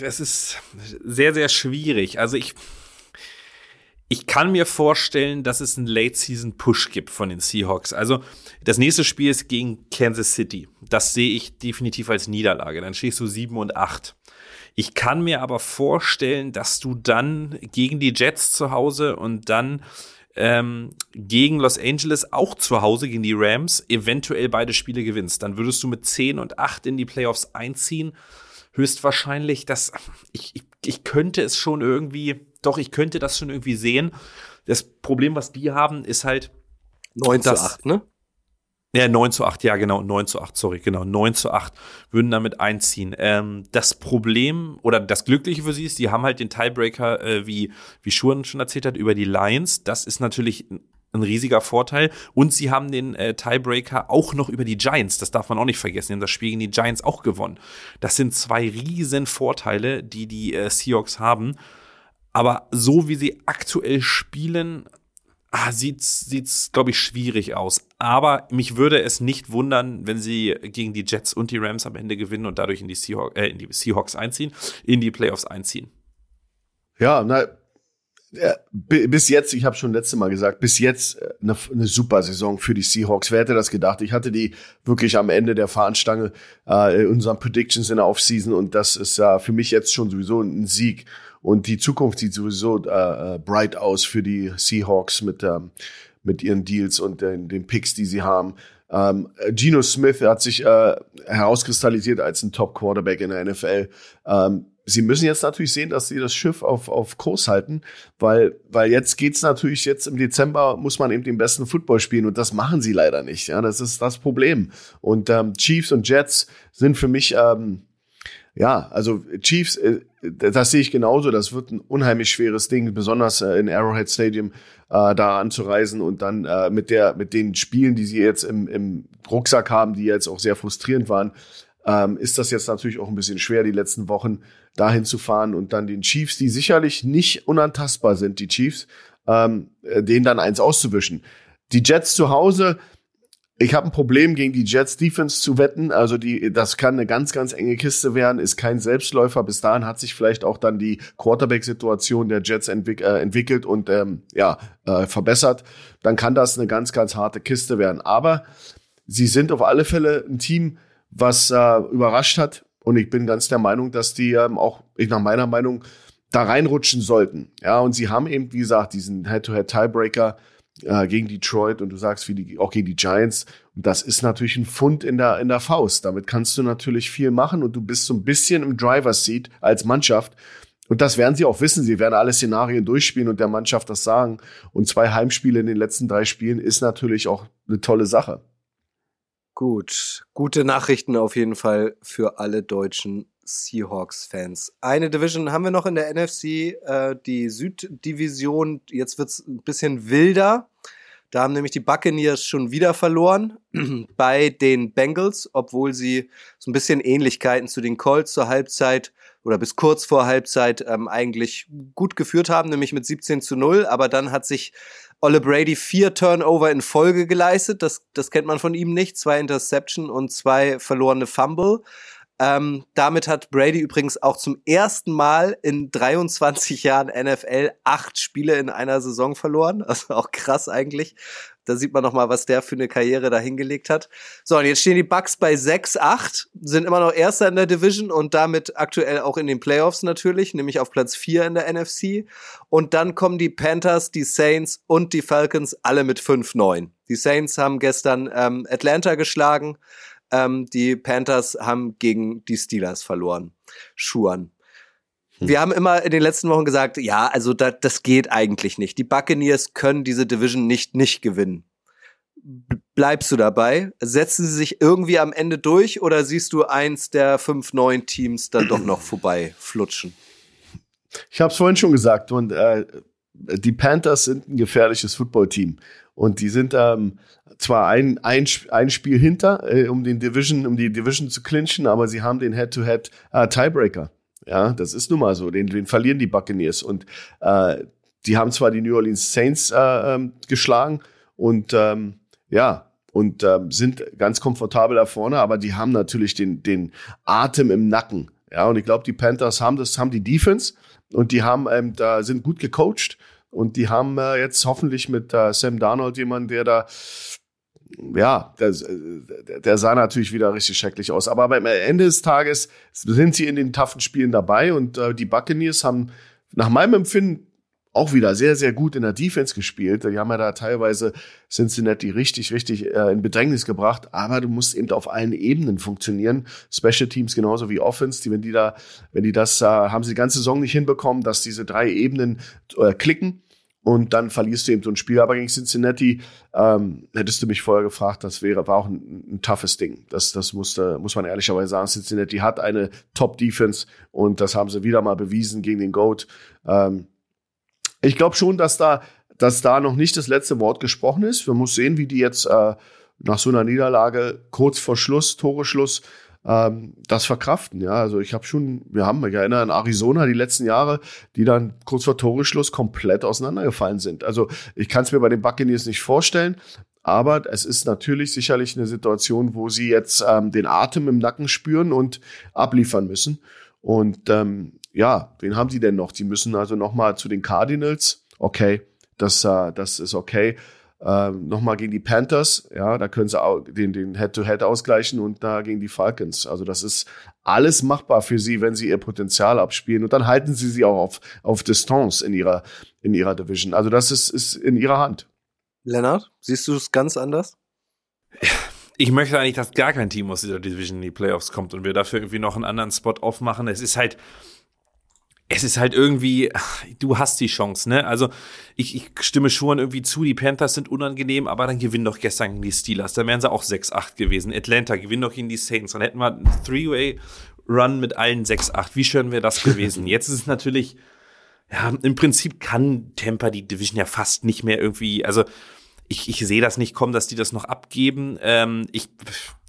es ist sehr, sehr schwierig. Also ich, ich kann mir vorstellen, dass es einen Late-Season-Push gibt von den Seahawks. Also das nächste Spiel ist gegen Kansas City. Das sehe ich definitiv als Niederlage. Dann stehst du 7 und 8. Ich kann mir aber vorstellen, dass du dann gegen die Jets zu Hause und dann ähm, gegen Los Angeles auch zu Hause gegen die Rams eventuell beide Spiele gewinnst. Dann würdest du mit 10 und 8 in die Playoffs einziehen. Höchstwahrscheinlich, dass ich, ich, ich könnte es schon irgendwie, doch, ich könnte das schon irgendwie sehen. Das Problem, was die haben, ist halt 9 zu 8, ne? Ja, 9 zu 8, ja genau, 9 zu 8, sorry, genau, 9 zu 8 würden damit einziehen. Ähm, das Problem oder das Glückliche für sie ist, die haben halt den Tiebreaker, äh, wie, wie Schuren schon erzählt hat, über die Lions. Das ist natürlich ein riesiger Vorteil. Und sie haben den äh, Tiebreaker auch noch über die Giants. Das darf man auch nicht vergessen. Die haben das Spiel gegen die Giants auch gewonnen. Das sind zwei riesen Vorteile, die die äh, Seahawks haben. Aber so wie sie aktuell spielen, ah, sieht's, sieht's, glaube ich, schwierig aus. Aber mich würde es nicht wundern, wenn sie gegen die Jets und die Rams am Ende gewinnen und dadurch in die, Seahawks, äh, in die Seahawks einziehen, in die Playoffs einziehen. Ja, na, bis jetzt, ich habe schon letzte Mal gesagt, bis jetzt eine, äh, eine, super Saison für die Seahawks. Wer hätte das gedacht? Ich hatte die wirklich am Ende der Fahnenstange äh, in unseren Predictions in der Offseason und das ist ja äh, für mich jetzt schon sowieso ein Sieg. Und die Zukunft sieht sowieso äh, äh, bright aus für die Seahawks mit, ähm, mit ihren Deals und den, den Picks, die sie haben. Ähm, Geno Smith hat sich äh, herauskristallisiert als ein Top-Quarterback in der NFL. Ähm, sie müssen jetzt natürlich sehen, dass sie das Schiff auf, auf Kurs halten, weil, weil jetzt geht's natürlich, jetzt im Dezember muss man eben den besten Football spielen und das machen sie leider nicht. Ja, das ist das Problem. Und ähm, Chiefs und Jets sind für mich ähm, ja, also Chiefs, äh, das sehe ich genauso. Das wird ein unheimlich schweres Ding, besonders äh, in Arrowhead Stadium äh, da anzureisen und dann mit der, mit den Spielen, die sie jetzt im, im Rucksack haben, die jetzt auch sehr frustrierend waren, ähm, ist das jetzt natürlich auch ein bisschen schwer, die letzten Wochen dahin zu fahren und dann den Chiefs, die sicherlich nicht unantastbar sind, die Chiefs, ähm, äh, denen dann eins auszuwischen. Die Jets zu Hause, ich habe ein Problem gegen die Jets Defense zu wetten. Also die, das kann eine ganz, ganz enge Kiste werden, ist kein Selbstläufer. Bis dahin hat sich vielleicht auch dann die Quarterback-Situation der Jets entwick äh, entwickelt und ähm, ja äh, verbessert. Dann kann das eine ganz, ganz harte Kiste werden. Aber sie sind auf alle Fälle ein Team, was äh, überrascht hat. Und ich bin ganz der Meinung, dass die ähm, auch, ich nach meiner Meinung, da reinrutschen sollten. Ja, und sie haben eben, wie gesagt, diesen Head-to-Head-Tiebreaker äh, gegen Detroit und du sagst wie die, auch gegen die Giants. Und das ist natürlich ein Fund in der, in der Faust. Damit kannst du natürlich viel machen und du bist so ein bisschen im Driver's Seat als Mannschaft. Und das werden sie auch wissen. Sie werden alle Szenarien durchspielen und der Mannschaft das sagen. Und zwei Heimspiele in den letzten drei Spielen ist natürlich auch eine tolle Sache. Gut, gute Nachrichten auf jeden Fall für alle deutschen Seahawks-Fans. Eine Division haben wir noch in der NFC, äh, die Süddivision. Jetzt wird's ein bisschen wilder. Da haben nämlich die Buccaneers schon wieder verloren bei den Bengals, obwohl sie so ein bisschen Ähnlichkeiten zu den Colts zur Halbzeit oder bis kurz vor Halbzeit ähm, eigentlich gut geführt haben, nämlich mit 17 zu 0. Aber dann hat sich Olle Brady vier Turnover in Folge geleistet. Das, das kennt man von ihm nicht. Zwei Interception und zwei verlorene Fumble. Ähm, damit hat Brady übrigens auch zum ersten Mal in 23 Jahren NFL acht Spiele in einer Saison verloren. Also auch krass eigentlich. Da sieht man noch mal, was der für eine Karriere da hingelegt hat. So, und jetzt stehen die Bucks bei 6-8, sind immer noch Erster in der Division und damit aktuell auch in den Playoffs natürlich, nämlich auf Platz 4 in der NFC. Und dann kommen die Panthers, die Saints und die Falcons alle mit 5-9. Die Saints haben gestern ähm, Atlanta geschlagen. Ähm, die Panthers haben gegen die Steelers verloren. Schuhen. Hm. Wir haben immer in den letzten Wochen gesagt, ja, also da, das geht eigentlich nicht. Die Buccaneers können diese Division nicht nicht gewinnen. Bleibst du dabei? Setzen sie sich irgendwie am Ende durch oder siehst du eins der fünf neuen Teams dann doch noch vorbei flutschen? Ich habe es vorhin schon gesagt und äh, die Panthers sind ein gefährliches Footballteam Und die sind ähm, zwar ein, ein, ein Spiel hinter, äh, um den Division, um die Division zu clinchen, aber sie haben den Head-to-Head äh, Tiebreaker. Ja, das ist nun mal so. Den, den verlieren die Buccaneers. Und äh, die haben zwar die New Orleans Saints äh, ähm, geschlagen und ähm, ja, und ähm, sind ganz komfortabel da vorne, aber die haben natürlich den, den Atem im Nacken. Ja, und ich glaube, die Panthers haben das, haben die Defense und die haben, ähm, da sind gut gecoacht und die haben äh, jetzt hoffentlich mit äh, Sam Darnold jemanden, der da ja, der, der sah natürlich wieder richtig schrecklich aus. Aber am Ende des Tages sind sie in den taffen Spielen dabei und äh, die Buccaneers haben nach meinem Empfinden auch wieder sehr, sehr gut in der Defense gespielt. Die haben ja da teilweise Cincinnati richtig, richtig äh, in Bedrängnis gebracht. Aber du musst eben auf allen Ebenen funktionieren. Special Teams genauso wie Offense. Die, wenn die da, wenn die das, äh, haben sie die ganze Saison nicht hinbekommen, dass diese drei Ebenen äh, klicken und dann verlierst du eben so ein Spiel. Aber gegen Cincinnati ähm, hättest du mich vorher gefragt, das wäre war auch ein, ein toughes Ding. Das das musste muss man ehrlicherweise sagen. Cincinnati hat eine Top Defense und das haben sie wieder mal bewiesen gegen den Goat. Ähm, ich glaube schon, dass da dass da noch nicht das letzte Wort gesprochen ist. Wir müssen sehen, wie die jetzt äh, nach so einer Niederlage kurz vor Schluss, Toreschluss, ähm, das verkraften. Ja, also ich habe schon, wir haben, ich erinnere an Arizona die letzten Jahre, die dann kurz vor Toreschluss komplett auseinandergefallen sind. Also ich kann es mir bei den Buccaneers nicht vorstellen, aber es ist natürlich sicherlich eine Situation, wo sie jetzt ähm, den Atem im Nacken spüren und abliefern müssen. Und ähm, ja, wen haben sie denn noch? Die müssen also noch mal zu den Cardinals. Okay, das, äh, das ist okay ähm, nochmal gegen die Panthers, ja, da können sie auch den, den Head-to-Head -Head ausgleichen und da gegen die Falcons. Also das ist alles machbar für sie, wenn sie ihr Potenzial abspielen und dann halten sie sie auch auf, auf Distanz in ihrer, in ihrer Division. Also das ist, ist in ihrer Hand. Lennart, siehst du es ganz anders? Ich möchte eigentlich, dass gar kein Team aus dieser Division in die Playoffs kommt und wir dafür irgendwie noch einen anderen Spot aufmachen. Es ist halt, es ist halt irgendwie, du hast die Chance, ne? Also ich, ich stimme schon irgendwie zu, die Panthers sind unangenehm, aber dann gewinnen doch gestern gegen die Steelers. Dann wären sie auch 6-8 gewesen. Atlanta gewinnen doch gegen die Saints. Dann hätten wir einen Three-Way-Run mit allen 6-8. Wie schön wäre das gewesen? Jetzt ist es natürlich, ja, im Prinzip kann Tampa die Division ja fast nicht mehr irgendwie, also ich, ich sehe das nicht kommen, dass die das noch abgeben. Ähm, ich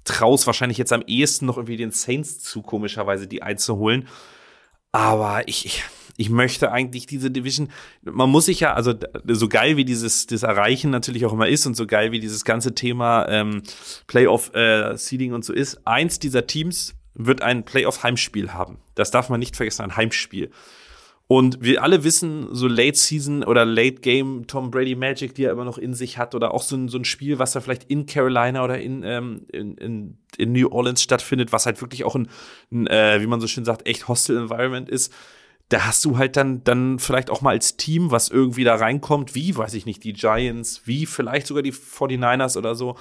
traue es wahrscheinlich jetzt am ehesten noch irgendwie den Saints zu, komischerweise die einzuholen. Aber ich, ich, ich möchte eigentlich diese Division, man muss sich ja, also so geil wie dieses das Erreichen natürlich auch immer ist und so geil wie dieses ganze Thema ähm, Playoff-Seeding äh, und so ist, eins dieser Teams wird ein Playoff-Heimspiel haben. Das darf man nicht vergessen, ein Heimspiel. Und wir alle wissen, so Late Season oder Late Game Tom Brady Magic, die er immer noch in sich hat, oder auch so ein, so ein Spiel, was er vielleicht in Carolina oder in, ähm, in, in in New Orleans stattfindet, was halt wirklich auch ein, ein äh, wie man so schön sagt, echt Hostile Environment ist, da hast du halt dann, dann vielleicht auch mal als Team, was irgendwie da reinkommt, wie, weiß ich nicht, die Giants, wie vielleicht sogar die 49ers oder so.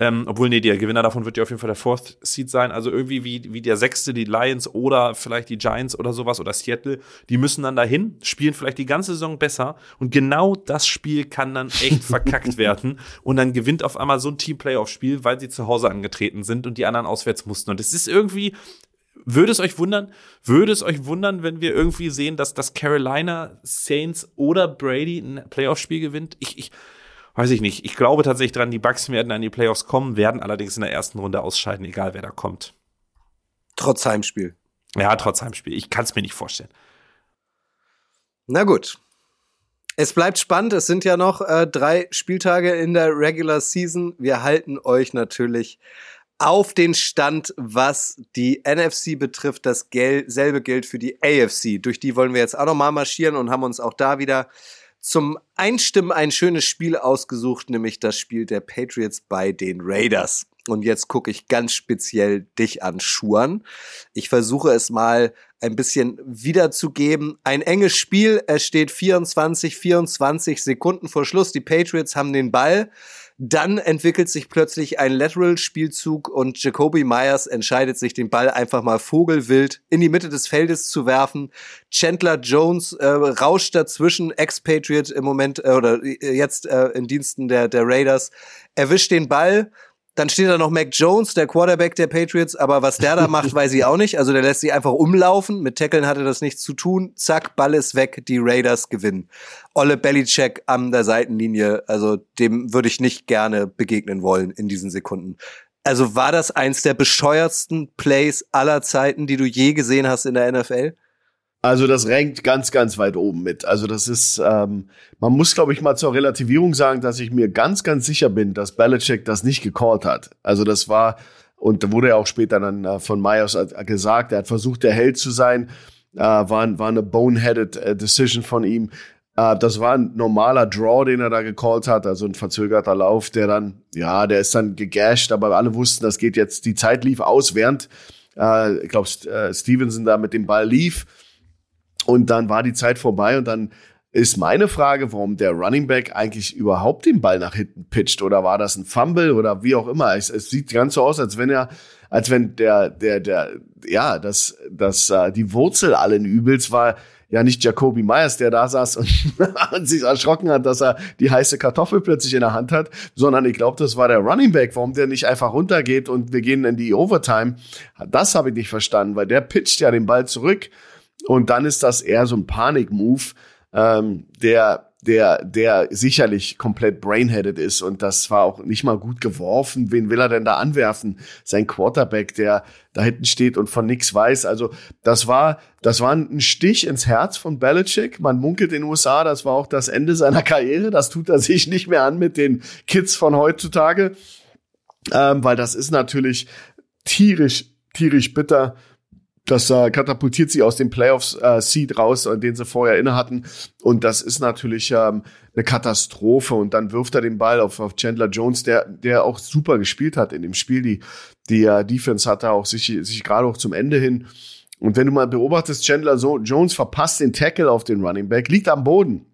Ähm, obwohl, nee, der Gewinner davon wird ja auf jeden Fall der Fourth Seed sein. Also irgendwie wie, wie der Sechste, die Lions oder vielleicht die Giants oder sowas oder Seattle, die müssen dann dahin, spielen vielleicht die ganze Saison besser und genau das Spiel kann dann echt verkackt werden und dann gewinnt auf einmal so ein Team-Playoff-Spiel, weil sie zu Hause angetreten sind und die anderen auswärts mussten. Und es ist irgendwie, würde es euch wundern, würde es euch wundern, wenn wir irgendwie sehen, dass das Carolina Saints oder Brady ein Playoff-Spiel gewinnt? Ich, ich, weiß ich nicht. Ich glaube tatsächlich dran, die Bucks werden an die Playoffs kommen, werden allerdings in der ersten Runde ausscheiden, egal wer da kommt. Trotz Heimspiel. Ja, trotz Heimspiel. Ich kann es mir nicht vorstellen. Na gut. Es bleibt spannend. Es sind ja noch äh, drei Spieltage in der Regular Season. Wir halten euch natürlich auf den Stand, was die NFC betrifft. Das selbe gilt für die AFC. Durch die wollen wir jetzt auch nochmal marschieren und haben uns auch da wieder zum Einstimmen ein schönes Spiel ausgesucht, nämlich das Spiel der Patriots bei den Raiders. Und jetzt gucke ich ganz speziell dich an, Schuan. Ich versuche es mal ein bisschen wiederzugeben. Ein enges Spiel. Es steht 24, 24 Sekunden vor Schluss. Die Patriots haben den Ball. Dann entwickelt sich plötzlich ein Lateral-Spielzug und Jacoby Myers entscheidet sich, den Ball einfach mal vogelwild in die Mitte des Feldes zu werfen. Chandler Jones äh, rauscht dazwischen, Expatriate im Moment äh, oder äh, jetzt äh, in Diensten der, der Raiders, erwischt den Ball. Dann steht da noch Mac Jones, der Quarterback der Patriots, aber was der da macht, weiß ich auch nicht. Also der lässt sich einfach umlaufen. Mit Tackeln hatte das nichts zu tun. Zack, Ball ist weg, die Raiders gewinnen. Olle Bellycheck an der Seitenlinie, also dem würde ich nicht gerne begegnen wollen in diesen Sekunden. Also war das eins der bescheuertsten Plays aller Zeiten, die du je gesehen hast in der NFL? Also das rankt ganz, ganz weit oben mit. Also das ist, ähm, man muss, glaube ich, mal zur Relativierung sagen, dass ich mir ganz, ganz sicher bin, dass Belichick das nicht gecallt hat. Also das war, und da wurde ja auch später dann äh, von Myers gesagt, er hat versucht, der Held zu sein, äh, war, war eine boneheaded äh, Decision von ihm. Äh, das war ein normaler Draw, den er da gecallt hat, also ein verzögerter Lauf, der dann, ja, der ist dann gegasht, aber alle wussten, das geht jetzt, die Zeit lief aus, während, äh, ich glaube, äh, Stevenson da mit dem Ball lief und dann war die Zeit vorbei und dann ist meine Frage, warum der Running Back eigentlich überhaupt den Ball nach hinten pitcht oder war das ein Fumble oder wie auch immer. Es, es sieht ganz so aus, als wenn er, als wenn der, der, der, ja, das, das, äh, die Wurzel allen Übels war ja nicht Jacoby Myers, der da saß und, und sich erschrocken hat, dass er die heiße Kartoffel plötzlich in der Hand hat, sondern ich glaube, das war der Running Back, warum der nicht einfach runtergeht und wir gehen in die Overtime. Das habe ich nicht verstanden, weil der pitcht ja den Ball zurück und dann ist das eher so ein Panik-Move, ähm, der der, der sicherlich komplett brainheaded ist und das war auch nicht mal gut geworfen. Wen will er denn da anwerfen? Sein Quarterback, der da hinten steht und von nichts weiß. Also das war, das war ein Stich ins Herz von Belichick. Man munkelt in den USA, das war auch das Ende seiner Karriere. Das tut er sich nicht mehr an mit den Kids von heutzutage, ähm, weil das ist natürlich tierisch, tierisch bitter das äh, katapultiert sie aus dem Playoffs-Seed äh, raus, äh, den sie vorher inne hatten. Und das ist natürlich ähm, eine Katastrophe. Und dann wirft er den Ball auf, auf Chandler Jones, der, der auch super gespielt hat in dem Spiel. Die, die äh, Defense hat da auch sich, sich gerade auch zum Ende hin. Und wenn du mal beobachtest, Chandler Jones verpasst den Tackle auf den Running Back, liegt am Boden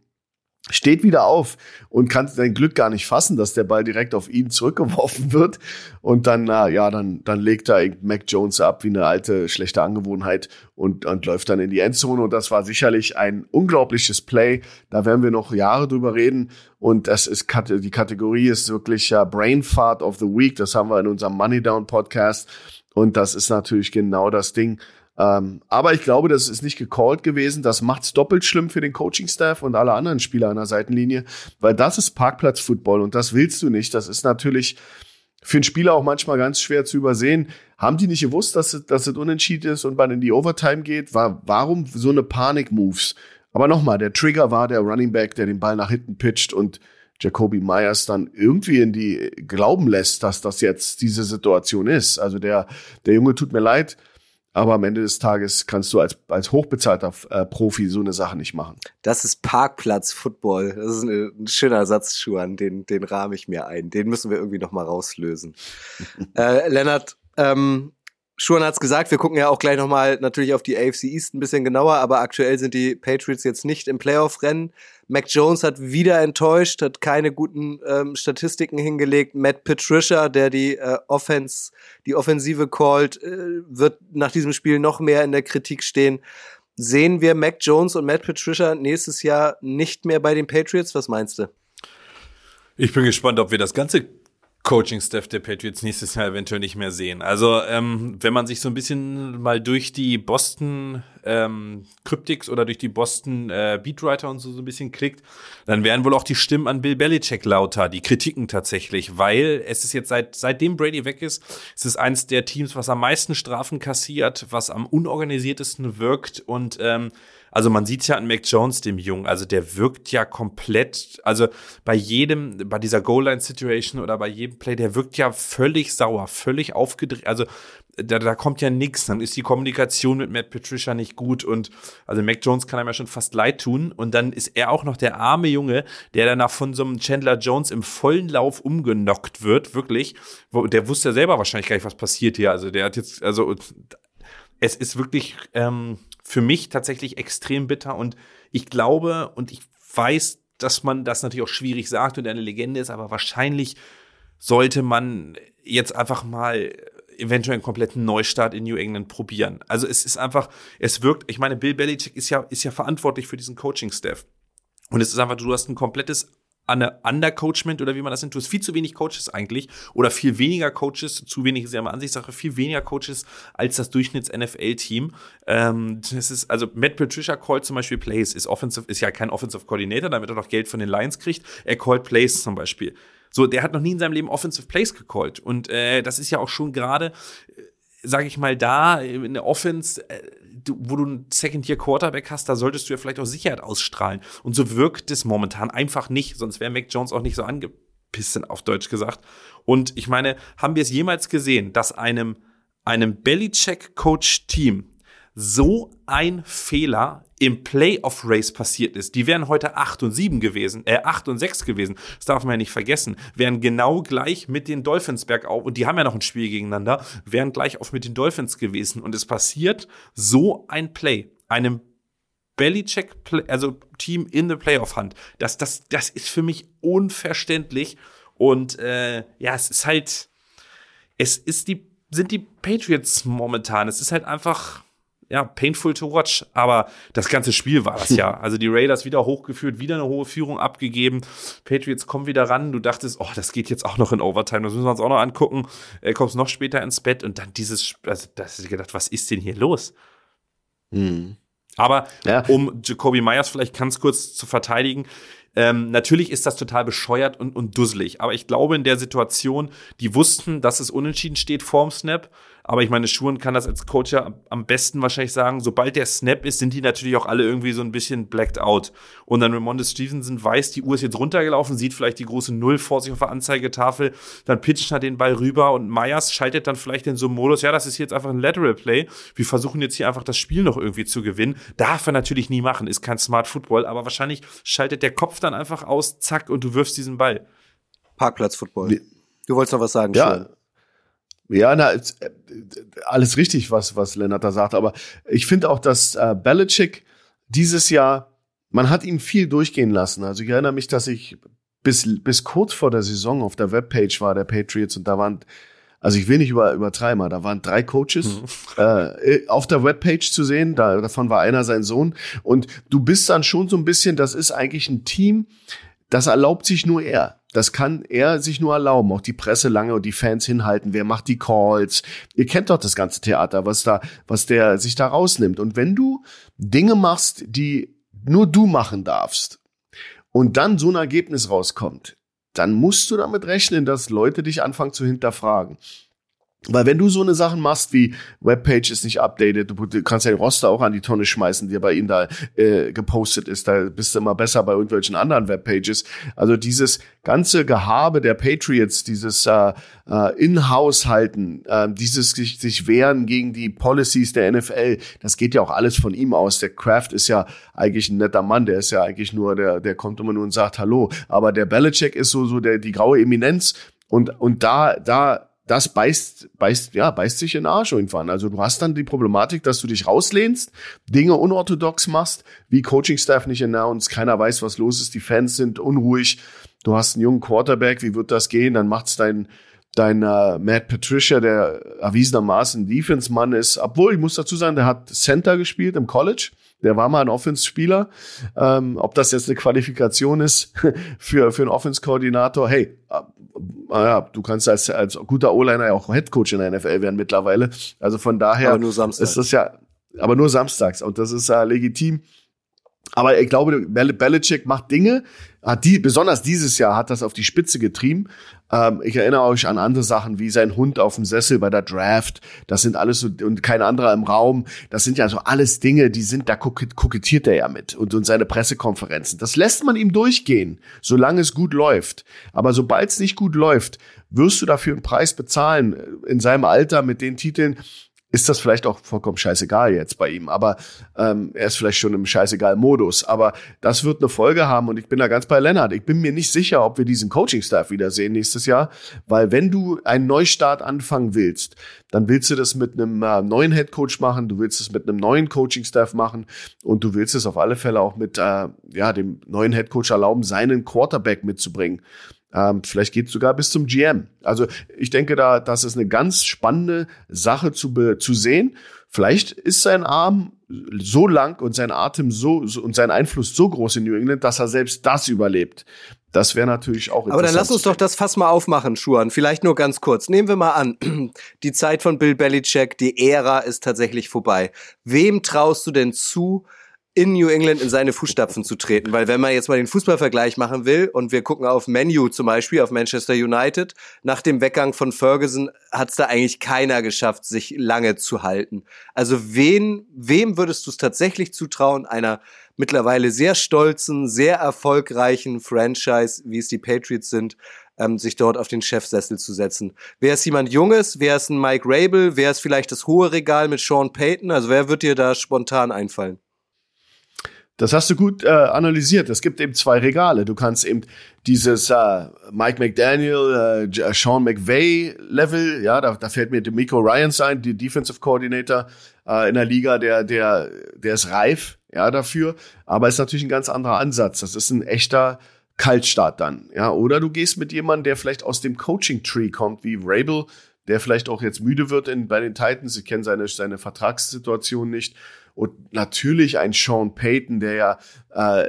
steht wieder auf und kann sein Glück gar nicht fassen, dass der Ball direkt auf ihn zurückgeworfen wird. Und dann, na, ja, dann, dann legt er Mac Jones ab wie eine alte, schlechte Angewohnheit und, und läuft dann in die Endzone. Und das war sicherlich ein unglaubliches Play. Da werden wir noch Jahre drüber reden. Und das ist, die Kategorie ist wirklich ja, Brain Fart of the Week. Das haben wir in unserem Money Down Podcast. Und das ist natürlich genau das Ding. Ähm, aber ich glaube, das ist nicht gecallt gewesen. Das macht's doppelt schlimm für den Coaching-Staff und alle anderen Spieler an der Seitenlinie, weil das ist Parkplatz-Football und das willst du nicht. Das ist natürlich für einen Spieler auch manchmal ganz schwer zu übersehen. Haben die nicht gewusst, dass es, dass es unentschieden ist und man in die Overtime geht? War, warum so eine Panik-Moves? Aber nochmal, der Trigger war der Running Back, der den Ball nach hinten pitcht und Jacoby Myers dann irgendwie in die glauben lässt, dass das jetzt diese Situation ist. Also der, der Junge tut mir leid, aber am Ende des Tages kannst du als, als hochbezahlter äh, Profi so eine Sache nicht machen. Das ist Parkplatz-Football. Das ist ein, ein schöner Satz, Schuhan. Den, den rahme ich mir ein. Den müssen wir irgendwie noch mal rauslösen. äh, Lennart, ähm, Schuhan hat's gesagt, wir gucken ja auch gleich nochmal natürlich auf die AFC East ein bisschen genauer, aber aktuell sind die Patriots jetzt nicht im Playoff-Rennen. Mac Jones hat wieder enttäuscht, hat keine guten ähm, Statistiken hingelegt. Matt Patricia, der die äh, Offense, die Offensive called, äh, wird nach diesem Spiel noch mehr in der Kritik stehen. Sehen wir Mac Jones und Matt Patricia nächstes Jahr nicht mehr bei den Patriots? Was meinst du? Ich bin gespannt, ob wir das ganze Coaching-Staff der Patriots nächstes Jahr eventuell nicht mehr sehen. Also ähm, wenn man sich so ein bisschen mal durch die Boston ähm, Cryptics oder durch die Boston äh, Beatwriter und so, so ein bisschen klickt, dann werden wohl auch die Stimmen an Bill Belichick lauter, die Kritiken tatsächlich, weil es ist jetzt seit seitdem Brady weg ist, es ist eins der Teams, was am meisten Strafen kassiert, was am unorganisiertesten wirkt und ähm, also man sieht ja an Mac Jones, dem Jungen, also der wirkt ja komplett, also bei jedem, bei dieser Goal-Line-Situation oder bei jedem Play, der wirkt ja völlig sauer, völlig aufgedreht, also da, da kommt ja nichts, dann ist die Kommunikation mit Matt Patricia nicht gut und also Mac Jones kann einem ja schon fast leid tun. Und dann ist er auch noch der arme Junge, der danach von so einem Chandler Jones im vollen Lauf umgenockt wird, wirklich, der wusste ja selber wahrscheinlich gar nicht, was passiert hier, also der hat jetzt, also es ist wirklich ähm, für mich tatsächlich extrem bitter und ich glaube und ich weiß, dass man das natürlich auch schwierig sagt und eine Legende ist, aber wahrscheinlich sollte man jetzt einfach mal eventuell einen kompletten Neustart in New England probieren. Also es ist einfach, es wirkt, ich meine, Bill Belichick ist ja, ist ja verantwortlich für diesen Coaching-Staff. Und es ist einfach, du hast ein komplettes Undercoachment oder wie man das nennt. Du hast viel zu wenig Coaches eigentlich oder viel weniger Coaches, zu wenig ist ja immer Ansichtssache, viel weniger Coaches als das Durchschnitts-NFL-Team. Ähm, das ist, also Matt Patricia callt zum Beispiel Plays, ist offensive, ist ja kein Offensive Coordinator, damit er noch Geld von den Lions kriegt. Er callt Plays zum Beispiel. So, der hat noch nie in seinem Leben Offensive Plays gecallt. Und äh, das ist ja auch schon gerade, äh, sage ich mal, da in der Offense, äh, du, wo du einen Second-Year-Quarterback hast, da solltest du ja vielleicht auch Sicherheit ausstrahlen. Und so wirkt es momentan einfach nicht, sonst wäre Mac Jones auch nicht so angepisst, auf Deutsch gesagt. Und ich meine, haben wir es jemals gesehen, dass einem, einem Belichick-Coach-Team so ein Fehler im Playoff-Race passiert ist, die wären heute 8 und 7 gewesen, äh, 8 und 6 gewesen, das darf man ja nicht vergessen, wären genau gleich mit den Dolphins bergauf, und die haben ja noch ein Spiel gegeneinander, wären gleich auf mit den Dolphins gewesen. Und es passiert so ein Play, einem Belichick, also Team in the Playoff-Hand. Das, das, das ist für mich unverständlich. Und äh, ja, es ist halt, es ist die, sind die Patriots momentan. Es ist halt einfach, ja, painful to watch. Aber das ganze Spiel war das ja. Also die Raiders wieder hochgeführt, wieder eine hohe Führung abgegeben. Patriots kommen wieder ran. Du dachtest, oh, das geht jetzt auch noch in Overtime. Das müssen wir uns auch noch angucken. Äh, kommst noch später ins Bett und dann dieses, also da hast du gedacht, was ist denn hier los? Hm. Aber ja. um Jacoby Myers vielleicht ganz kurz zu verteidigen, ähm, natürlich ist das total bescheuert und, und dusselig. Aber ich glaube, in der Situation, die wussten, dass es unentschieden steht vorm Snap aber ich meine, Schuhen kann das als Coach ja am besten wahrscheinlich sagen, sobald der Snap ist, sind die natürlich auch alle irgendwie so ein bisschen blacked out. Und dann Ramonde Stevenson weiß, die Uhr ist jetzt runtergelaufen, sieht vielleicht die große Null vor sich auf der Anzeigetafel, dann pitcht er den Ball rüber und Myers schaltet dann vielleicht in so einen Modus, ja, das ist jetzt einfach ein Lateral Play. Wir versuchen jetzt hier einfach das Spiel noch irgendwie zu gewinnen. Darf er natürlich nie machen, ist kein Smart Football, aber wahrscheinlich schaltet der Kopf dann einfach aus, zack, und du wirfst diesen Ball. Parkplatz-Football. Du wolltest noch was sagen, ja. Schon. Ja, na, äh, alles richtig, was, was Lennart da sagt. Aber ich finde auch, dass äh, Belichick dieses Jahr, man hat ihn viel durchgehen lassen. Also ich erinnere mich, dass ich bis, bis kurz vor der Saison auf der Webpage war der Patriots und da waren, also ich will nicht über, übertreiben, da waren drei Coaches mhm. äh, auf der Webpage zu sehen. Da, davon war einer sein Sohn. Und du bist dann schon so ein bisschen, das ist eigentlich ein Team, das erlaubt sich nur er. Das kann er sich nur erlauben. Auch die Presse lange und die Fans hinhalten. Wer macht die Calls? Ihr kennt doch das ganze Theater, was da, was der sich da rausnimmt. Und wenn du Dinge machst, die nur du machen darfst und dann so ein Ergebnis rauskommt, dann musst du damit rechnen, dass Leute dich anfangen zu hinterfragen. Weil wenn du so eine Sachen machst wie Webpage ist nicht updated, du kannst ja den Roster auch an die Tonne schmeißen, der bei ihnen da äh, gepostet ist, da bist du immer besser bei irgendwelchen anderen Webpages. Also dieses ganze Gehabe der Patriots, dieses äh, äh, In-House-Halten, äh, dieses sich, sich wehren gegen die Policies der NFL, das geht ja auch alles von ihm aus. Der Kraft ist ja eigentlich ein netter Mann, der ist ja eigentlich nur, der, der kommt immer nur und sagt Hallo. Aber der Belichick ist so, so der, die graue Eminenz und, und da, da das beißt, beißt, ja, beißt sich in den Arsch irgendwann. Also du hast dann die Problematik, dass du dich rauslehnst, Dinge unorthodox machst, wie Coaching-Staff nicht announced, keiner weiß, was los ist, die Fans sind unruhig, du hast einen jungen Quarterback, wie wird das gehen? Dann macht's dein, dein uh, Matt Patricia, der erwiesenermaßen Defense-Mann ist, obwohl ich muss dazu sagen, der hat Center gespielt im College. Der war mal ein Offense-Spieler. Ähm, ob das jetzt eine Qualifikation ist für, für einen Offense-Koordinator, hey, äh, ja, du kannst als, als guter O-Liner ja auch Headcoach in der NFL werden mittlerweile. Also von daher ist das ja, aber nur samstags und das ist ja legitim. Aber ich glaube, Bel Belichick macht Dinge, hat die, besonders dieses Jahr hat das auf die Spitze getrieben. Ähm, ich erinnere euch an andere Sachen wie sein Hund auf dem Sessel bei der Draft. Das sind alles so, und kein anderer im Raum. Das sind ja so alles Dinge, die sind, da kokettiert er ja mit und, und seine Pressekonferenzen. Das lässt man ihm durchgehen, solange es gut läuft. Aber sobald es nicht gut läuft, wirst du dafür einen Preis bezahlen. In seinem Alter mit den Titeln, ist das vielleicht auch vollkommen scheißegal jetzt bei ihm. Aber ähm, er ist vielleicht schon im scheißegal-Modus. Aber das wird eine Folge haben und ich bin da ganz bei Lennart. Ich bin mir nicht sicher, ob wir diesen Coaching-Staff wiedersehen nächstes Jahr, weil wenn du einen Neustart anfangen willst, dann willst du das mit einem äh, neuen Headcoach machen, du willst es mit einem neuen Coaching-Staff machen und du willst es auf alle Fälle auch mit äh, ja, dem neuen Headcoach erlauben, seinen Quarterback mitzubringen. Ähm, vielleicht geht es sogar bis zum GM. Also ich denke, da das ist eine ganz spannende Sache zu, be, zu sehen. Vielleicht ist sein Arm so lang und sein Atem so, so und sein Einfluss so groß in New England, dass er selbst das überlebt. Das wäre natürlich auch Aber dann lass uns doch das Fass mal aufmachen, Schuan. Vielleicht nur ganz kurz. Nehmen wir mal an, die Zeit von Bill Belichick, die Ära ist tatsächlich vorbei. Wem traust du denn zu, in New England in seine Fußstapfen zu treten. Weil wenn man jetzt mal den Fußballvergleich machen will und wir gucken auf Menu zum Beispiel, auf Manchester United, nach dem Weggang von Ferguson hat es da eigentlich keiner geschafft, sich lange zu halten. Also wen, wem würdest du es tatsächlich zutrauen, einer mittlerweile sehr stolzen, sehr erfolgreichen Franchise, wie es die Patriots sind, ähm, sich dort auf den Chefsessel zu setzen. Wer ist jemand Junges? Wer ist ein Mike Rabel? Wer ist vielleicht das hohe Regal mit Sean Payton? Also wer wird dir da spontan einfallen? Das hast du gut äh, analysiert. Es gibt eben zwei Regale. Du kannst eben dieses äh, Mike McDaniel, äh, Sean McVay Level, ja, da, da fällt mir D'Amico Ryans ein, die Defensive Coordinator äh, in der Liga, der, der, der ist reif, ja, dafür. Aber ist natürlich ein ganz anderer Ansatz. Das ist ein echter Kaltstart dann, ja. Oder du gehst mit jemandem, der vielleicht aus dem Coaching Tree kommt, wie Rabel, der vielleicht auch jetzt müde wird in, bei den Titans. Ich kenne seine, seine Vertragssituation nicht und natürlich ein Sean Payton, der ja äh,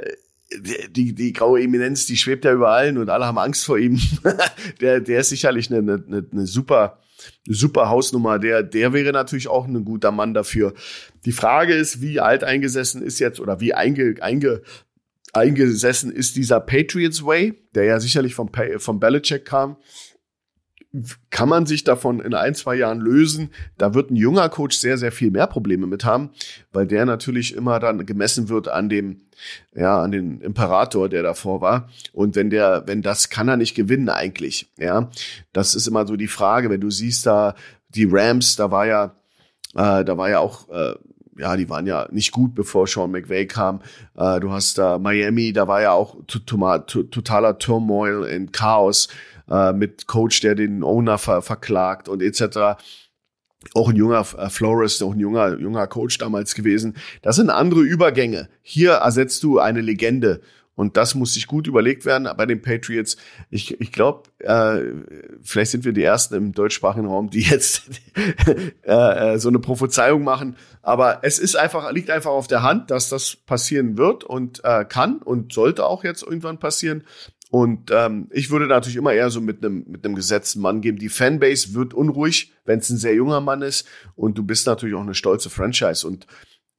die, die graue Eminenz, die schwebt ja über allen und alle haben Angst vor ihm. der, der ist sicherlich eine, eine, eine super, super Hausnummer. Der, der wäre natürlich auch ein guter Mann dafür. Die Frage ist, wie alt eingesessen ist jetzt oder wie einge, einge, eingesessen ist dieser Patriots Way, der ja sicherlich vom, vom Belichick kam kann man sich davon in ein, zwei Jahren lösen. Da wird ein junger Coach sehr, sehr viel mehr Probleme mit haben, weil der natürlich immer dann gemessen wird an dem, ja, an den Imperator, der davor war. Und wenn der, wenn das kann er nicht gewinnen eigentlich, ja. Das ist immer so die Frage, wenn du siehst da die Rams, da war ja, äh, da war ja auch, äh, ja, die waren ja nicht gut, bevor Sean McVay kam. Äh, du hast da Miami, da war ja auch totaler Turmoil in Chaos äh, mit Coach, der den Owner ver verklagt und etc. Auch ein junger äh, Flores, auch ein junger, junger Coach damals gewesen. Das sind andere Übergänge. Hier ersetzt du eine Legende. Und das muss sich gut überlegt werden bei den Patriots. Ich, ich glaube, äh, vielleicht sind wir die Ersten im deutschsprachigen Raum, die jetzt äh, äh, so eine Prophezeiung machen. Aber es ist einfach, liegt einfach auf der Hand, dass das passieren wird und äh, kann und sollte auch jetzt irgendwann passieren. Und ähm, ich würde natürlich immer eher so mit einem mit einem gesetzten Mann geben. Die Fanbase wird unruhig, wenn es ein sehr junger Mann ist. Und du bist natürlich auch eine stolze Franchise. Und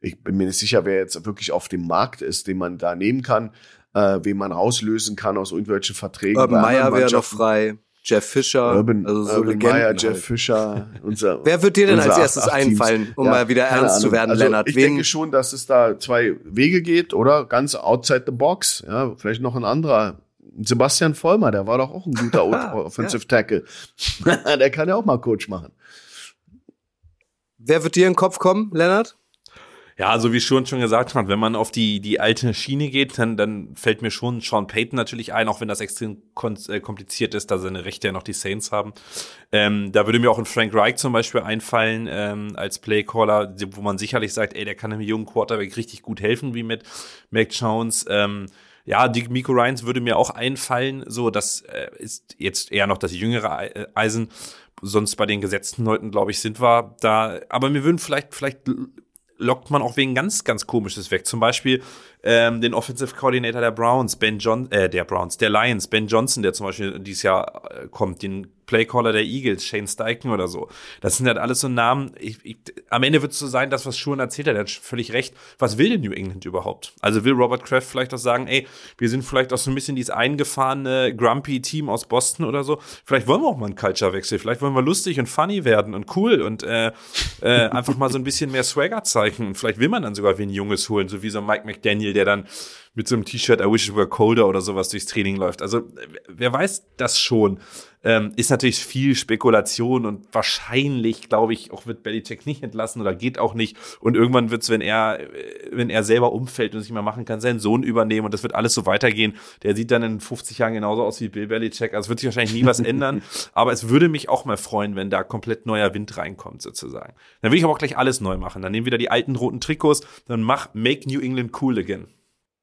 ich bin mir nicht sicher, wer jetzt wirklich auf dem Markt ist, den man da nehmen kann, äh, wen man rauslösen kann aus irgendwelchen Verträgen. Urban Meyer wäre noch frei. Jeff Fischer, Urban, also so Urban Meyer, Jeff halt. Fischer. Unser, Wer wird dir denn als erstes einfallen, um ja, mal wieder ernst zu werden, also Lennart? Ich Wen? denke schon, dass es da zwei Wege geht, oder? Ganz outside the box. Ja, vielleicht noch ein anderer Sebastian Vollmer, der war doch auch ein guter Offensive ja. Tackle. der kann ja auch mal Coach machen. Wer wird dir in den Kopf kommen, Lennart? Ja, so wie schon schon gesagt hat, wenn man auf die, die alte Schiene geht, dann, dann fällt mir schon Sean Payton natürlich ein, auch wenn das extrem äh, kompliziert ist, da seine Rechte ja noch die Saints haben. Ähm, da würde mir auch ein Frank Reich zum Beispiel einfallen, ähm, als Playcaller, wo man sicherlich sagt, ey, der kann einem jungen Quarterback richtig gut helfen, wie mit Mac Jones. Ähm, ja, die Miko Ryans würde mir auch einfallen. So, das äh, ist jetzt eher noch das jüngere äh, Eisen. Sonst bei den gesetzten Leuten, glaube ich, sind wir da. Aber mir würden vielleicht, vielleicht lockt man auch wegen ganz, ganz Komisches weg. Zum Beispiel ähm, den Offensive Coordinator der Browns, Ben John, äh, der Browns, der Lions, Ben Johnson, der zum Beispiel dieses Jahr äh, kommt, den Playcaller der Eagles, Shane Steichen oder so. Das sind halt alles so Namen. Ich, ich, am Ende wird es so sein, das, was Schuhen erzählt hat, er hat völlig recht. Was will denn New England überhaupt? Also will Robert Kraft vielleicht auch sagen, ey, wir sind vielleicht auch so ein bisschen dieses eingefahrene, grumpy Team aus Boston oder so. Vielleicht wollen wir auch mal einen Culture-Wechsel. Vielleicht wollen wir lustig und funny werden und cool und äh, äh, einfach mal so ein bisschen mehr Swagger zeigen. Und vielleicht will man dann sogar wie ein Junges holen, so wie so Mike McDaniel, der dann mit so einem T-Shirt I wish it were colder oder sowas durchs Training läuft. Also wer weiß das schon. Ähm, ist natürlich viel Spekulation und wahrscheinlich, glaube ich, auch wird Belichick nicht entlassen oder geht auch nicht. Und irgendwann wird es, wenn er, wenn er selber umfällt und sich mal machen kann, seinen Sohn übernehmen und das wird alles so weitergehen. Der sieht dann in 50 Jahren genauso aus wie Bill Belichick. Also es wird sich wahrscheinlich nie was ändern. Aber es würde mich auch mal freuen, wenn da komplett neuer Wind reinkommt, sozusagen. Dann will ich aber auch gleich alles neu machen. Dann nehmen wir wieder die alten roten Trikots, dann mach Make New England cool again.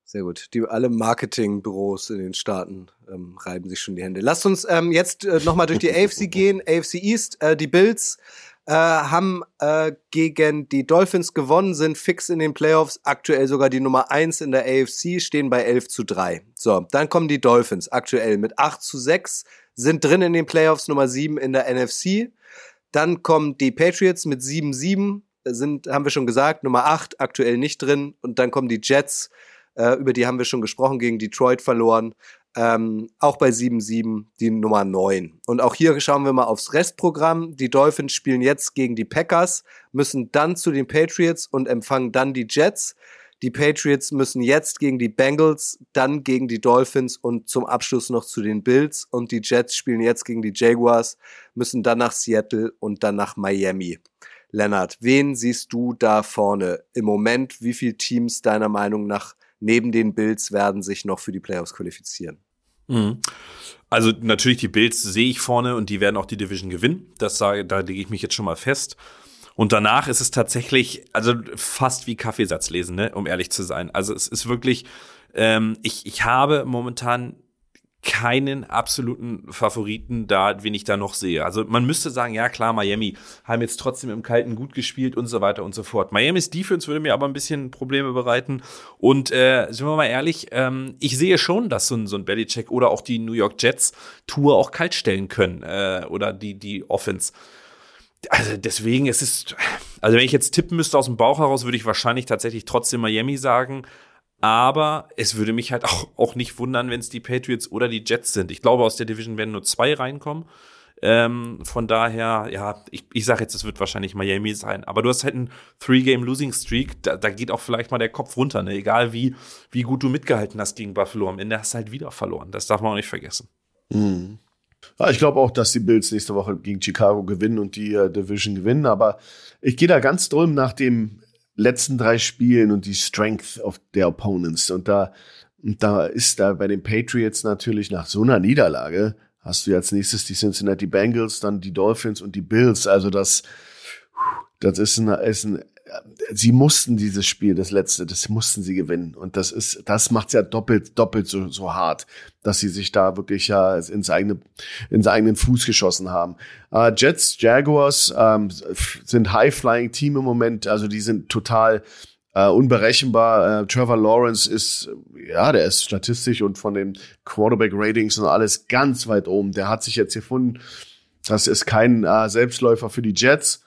Sehr gut. Die, alle Marketingbüros in den Staaten ähm, reiben sich schon die Hände. Lasst uns ähm, jetzt äh, nochmal durch die AFC gehen. AFC East, äh, die Bills äh, haben äh, gegen die Dolphins gewonnen, sind fix in den Playoffs, aktuell sogar die Nummer 1 in der AFC, stehen bei 11 zu 3. So, dann kommen die Dolphins aktuell mit 8 zu 6, sind drin in den Playoffs, Nummer 7 in der NFC. Dann kommen die Patriots mit 7-7, sind, haben wir schon gesagt, Nummer 8 aktuell nicht drin. Und dann kommen die Jets, äh, über die haben wir schon gesprochen, gegen Detroit verloren. Ähm, auch bei 7-7 die Nummer 9. Und auch hier schauen wir mal aufs Restprogramm. Die Dolphins spielen jetzt gegen die Packers, müssen dann zu den Patriots und empfangen dann die Jets. Die Patriots müssen jetzt gegen die Bengals, dann gegen die Dolphins und zum Abschluss noch zu den Bills. Und die Jets spielen jetzt gegen die Jaguars, müssen dann nach Seattle und dann nach Miami. Lennart, wen siehst du da vorne im Moment? Wie viele Teams deiner Meinung nach neben den Bills werden sich noch für die Playoffs qualifizieren? Mhm. Also natürlich die Bills sehe ich vorne und die werden auch die Division gewinnen. Das sage, da lege ich mich jetzt schon mal fest. Und danach ist es tatsächlich, also fast wie Kaffeesatz lesen, ne, um ehrlich zu sein. Also es ist wirklich, ähm, ich, ich habe momentan keinen absoluten Favoriten da, wen ich da noch sehe. Also man müsste sagen, ja klar, Miami haben jetzt trotzdem im Kalten gut gespielt und so weiter und so fort. Miamis Defense würde mir aber ein bisschen Probleme bereiten. Und äh, sind wir mal ehrlich, ähm, ich sehe schon, dass so ein, so ein Belichick oder auch die New York Jets Tour auch kalt stellen können äh, oder die, die Offense. Also deswegen, es ist, also wenn ich jetzt tippen müsste aus dem Bauch heraus, würde ich wahrscheinlich tatsächlich trotzdem Miami sagen. Aber es würde mich halt auch, auch nicht wundern, wenn es die Patriots oder die Jets sind. Ich glaube, aus der Division werden nur zwei reinkommen. Ähm, von daher, ja, ich, ich sage jetzt, es wird wahrscheinlich Miami sein. Aber du hast halt einen Three-Game-Losing-Streak. Da, da geht auch vielleicht mal der Kopf runter. Ne? Egal wie, wie gut du mitgehalten hast gegen Buffalo. Am Ende hast du halt wieder verloren. Das darf man auch nicht vergessen. Mhm. Ja, ich glaube auch, dass die Bills nächste Woche gegen Chicago gewinnen und die äh, Division gewinnen. Aber ich gehe da ganz drum nach dem letzten drei Spielen und die Strength of der Opponents. Und da, und da ist da bei den Patriots natürlich nach so einer Niederlage hast du als nächstes die Cincinnati Bengals, dann die Dolphins und die Bills. Also das, das ist ein, ist ein sie mussten dieses Spiel, das letzte, das mussten sie gewinnen. Und das ist, das macht's ja doppelt, doppelt so, so hart, dass sie sich da wirklich ja ins eigene, ins eigenen Fuß geschossen haben. Uh, Jets, Jaguars ähm, sind High-Flying-Team im Moment, also die sind total Uh, unberechenbar. Uh, Trevor Lawrence ist, ja, der ist statistisch und von den Quarterback-Ratings und alles ganz weit oben. Der hat sich jetzt gefunden. Das ist kein uh, Selbstläufer für die Jets.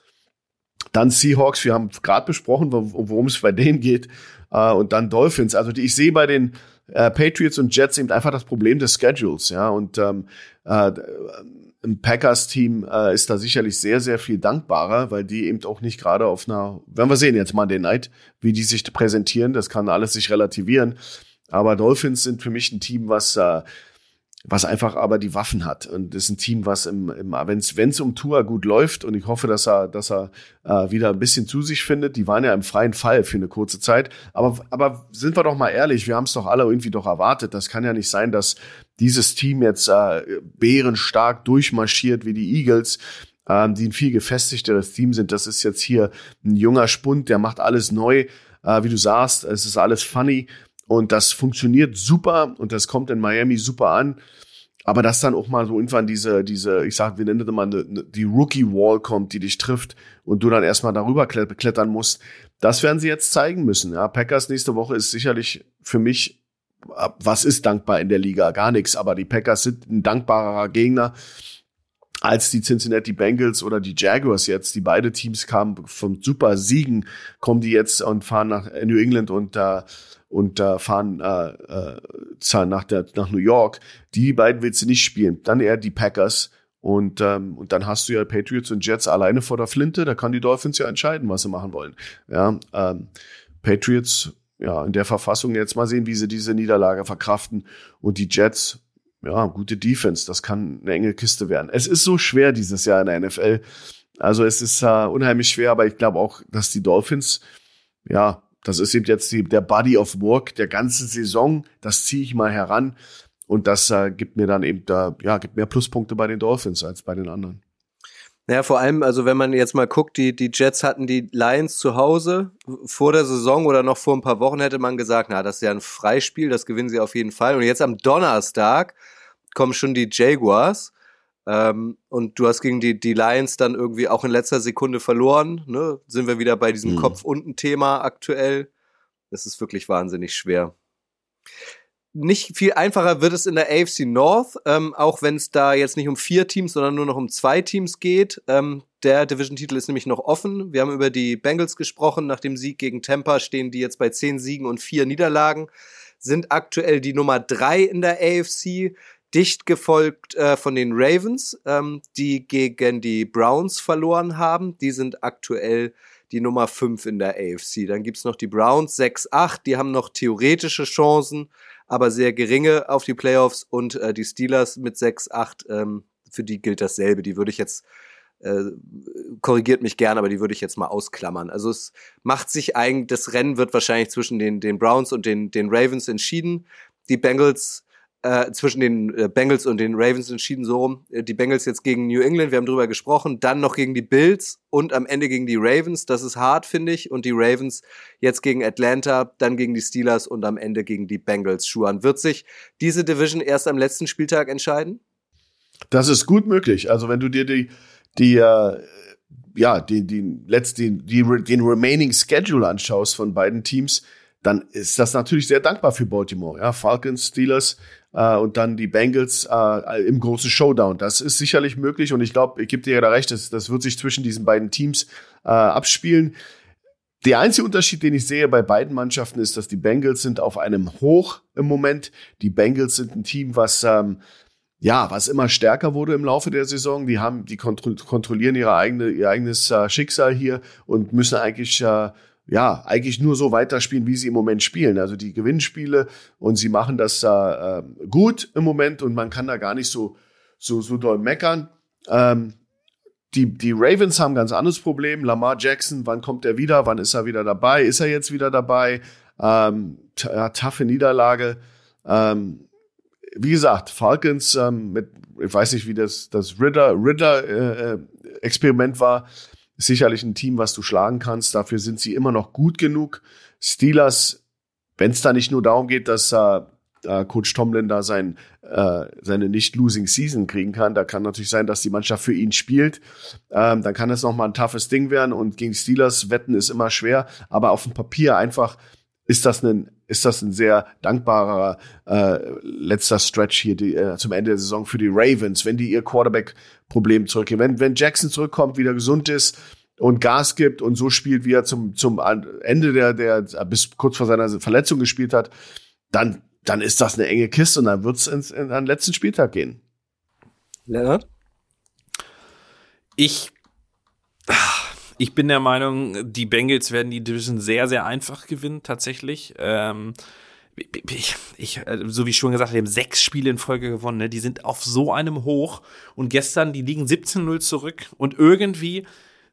Dann Seahawks, wir haben gerade besprochen, worum es bei denen geht. Äh, und dann Dolphins. Also ich sehe bei den äh, Patriots und Jets eben einfach das Problem des Schedules. Ja, und ähm, äh, im Packers-Team äh, ist da sicherlich sehr, sehr viel dankbarer, weil die eben auch nicht gerade auf einer, werden wir sehen jetzt mal den Night, wie die sich präsentieren. Das kann alles sich relativieren. Aber Dolphins sind für mich ein Team, was äh, was einfach aber die Waffen hat. Und das ist ein Team, was im, im wenn es um Tour gut läuft und ich hoffe, dass er, dass er äh, wieder ein bisschen zu sich findet. Die waren ja im freien Fall für eine kurze Zeit. Aber, aber sind wir doch mal ehrlich, wir haben es doch alle irgendwie doch erwartet. Das kann ja nicht sein, dass dieses Team jetzt äh, bärenstark durchmarschiert wie die Eagles ähm, die ein viel gefestigteres Team sind. Das ist jetzt hier ein junger Spund, der macht alles neu. Äh, wie du sagst, es ist alles funny. Und das funktioniert super und das kommt in Miami super an. Aber dass dann auch mal so irgendwann diese, diese, ich sag, wie nennt man die Rookie Wall kommt, die dich trifft und du dann erstmal darüber klettern musst, das werden sie jetzt zeigen müssen. Ja, Packers nächste Woche ist sicherlich für mich, was ist dankbar in der Liga? Gar nichts. Aber die Packers sind ein dankbarer Gegner als die Cincinnati Bengals oder die Jaguars jetzt. Die beide Teams kamen vom super Siegen, kommen die jetzt und fahren nach New England und da äh, und äh, fahren äh, äh, nach, der, nach New York. Die beiden willst du nicht spielen. Dann eher die Packers. Und, ähm, und dann hast du ja Patriots und Jets alleine vor der Flinte. Da kann die Dolphins ja entscheiden, was sie machen wollen. Ja, ähm, Patriots, ja, in der Verfassung jetzt mal sehen, wie sie diese Niederlage verkraften. Und die Jets, ja, gute Defense. Das kann eine enge Kiste werden. Es ist so schwer dieses Jahr in der NFL. Also es ist äh, unheimlich schwer, aber ich glaube auch, dass die Dolphins, ja, das ist eben jetzt die, der Body of Work der ganzen Saison. Das ziehe ich mal heran. Und das äh, gibt mir dann eben da, ja, gibt mehr Pluspunkte bei den Dolphins als bei den anderen. Naja, vor allem, also wenn man jetzt mal guckt, die, die Jets hatten die Lions zu Hause. Vor der Saison oder noch vor ein paar Wochen hätte man gesagt, na, das ist ja ein Freispiel, das gewinnen sie auf jeden Fall. Und jetzt am Donnerstag kommen schon die Jaguars. Ähm, und du hast gegen die, die Lions dann irgendwie auch in letzter Sekunde verloren. Ne? Sind wir wieder bei diesem mhm. Kopf-unten-Thema aktuell. Es ist wirklich wahnsinnig schwer. Nicht viel einfacher wird es in der AFC North, ähm, auch wenn es da jetzt nicht um vier Teams, sondern nur noch um zwei Teams geht. Ähm, der Division-Titel ist nämlich noch offen. Wir haben über die Bengals gesprochen. Nach dem Sieg gegen Tampa stehen die jetzt bei zehn Siegen und vier Niederlagen, sind aktuell die Nummer drei in der AFC dicht gefolgt äh, von den Ravens, ähm, die gegen die Browns verloren haben. Die sind aktuell die Nummer 5 in der AFC. Dann gibt's noch die Browns 6-8, die haben noch theoretische Chancen, aber sehr geringe auf die Playoffs und äh, die Steelers mit 6-8, ähm, für die gilt dasselbe. Die würde ich jetzt äh, korrigiert mich gern, aber die würde ich jetzt mal ausklammern. Also es macht sich eigentlich, das Rennen wird wahrscheinlich zwischen den, den Browns und den, den Ravens entschieden. Die Bengals äh, zwischen den äh, Bengals und den Ravens entschieden so rum. Äh, die Bengals jetzt gegen New England, wir haben drüber gesprochen, dann noch gegen die Bills und am Ende gegen die Ravens. Das ist hart, finde ich. Und die Ravens jetzt gegen Atlanta, dann gegen die Steelers und am Ende gegen die Bengals. Schuhan, wird sich diese Division erst am letzten Spieltag entscheiden? Das ist gut möglich. Also wenn du dir die, die äh, ja, die, die, letzten, die, die, den remaining Schedule anschaust von beiden Teams, dann ist das natürlich sehr dankbar für Baltimore. Ja, Falcons, Steelers, äh, und dann die Bengals äh, im großen Showdown. Das ist sicherlich möglich und ich glaube, ich gebe dir ja da recht, das, das wird sich zwischen diesen beiden Teams äh, abspielen. Der einzige Unterschied, den ich sehe bei beiden Mannschaften, ist, dass die Bengals sind auf einem Hoch im Moment. Die Bengals sind ein Team, was ähm, ja, was immer stärker wurde im Laufe der Saison. Die haben, die kontro kontrollieren ihre eigene, ihr eigenes äh, Schicksal hier und müssen eigentlich äh, ja, eigentlich nur so weiterspielen, wie sie im Moment spielen. Also die Gewinnspiele und sie machen das äh, gut im Moment und man kann da gar nicht so, so, so doll meckern. Ähm, die, die Ravens haben ein ganz anderes Problem. Lamar Jackson, wann kommt er wieder? Wann ist er wieder dabei? Ist er jetzt wieder dabei? Ähm, ja, taffe Niederlage. Ähm, wie gesagt, Falcons ähm, mit, ich weiß nicht, wie das, das Ritter, Ritter äh, äh Experiment war sicherlich ein Team, was du schlagen kannst. Dafür sind sie immer noch gut genug. Steelers, wenn es da nicht nur darum geht, dass äh, Coach Tomlin da sein, äh, seine Nicht-Losing-Season kriegen kann, da kann natürlich sein, dass die Mannschaft für ihn spielt. Ähm, dann kann es nochmal ein toughes Ding werden und gegen Steelers wetten ist immer schwer. Aber auf dem Papier einfach ist das ein ist das ein sehr dankbarer äh, letzter Stretch hier die, äh, zum Ende der Saison für die Ravens, wenn die ihr Quarterback-Problem zurückgehen. Wenn, wenn Jackson zurückkommt, wieder gesund ist und Gas gibt und so spielt, wie er zum, zum Ende der, der bis kurz vor seiner Verletzung gespielt hat, dann, dann ist das eine enge Kiste und dann wird es ins, in, an den letzten Spieltag gehen. Leonard? Ich ich bin der Meinung, die Bengals werden die Division sehr, sehr einfach gewinnen, tatsächlich. Ähm, ich, ich, äh, so wie schon gesagt, die haben sechs Spiele in Folge gewonnen. Ne? Die sind auf so einem Hoch. Und gestern, die liegen 17-0 zurück. Und irgendwie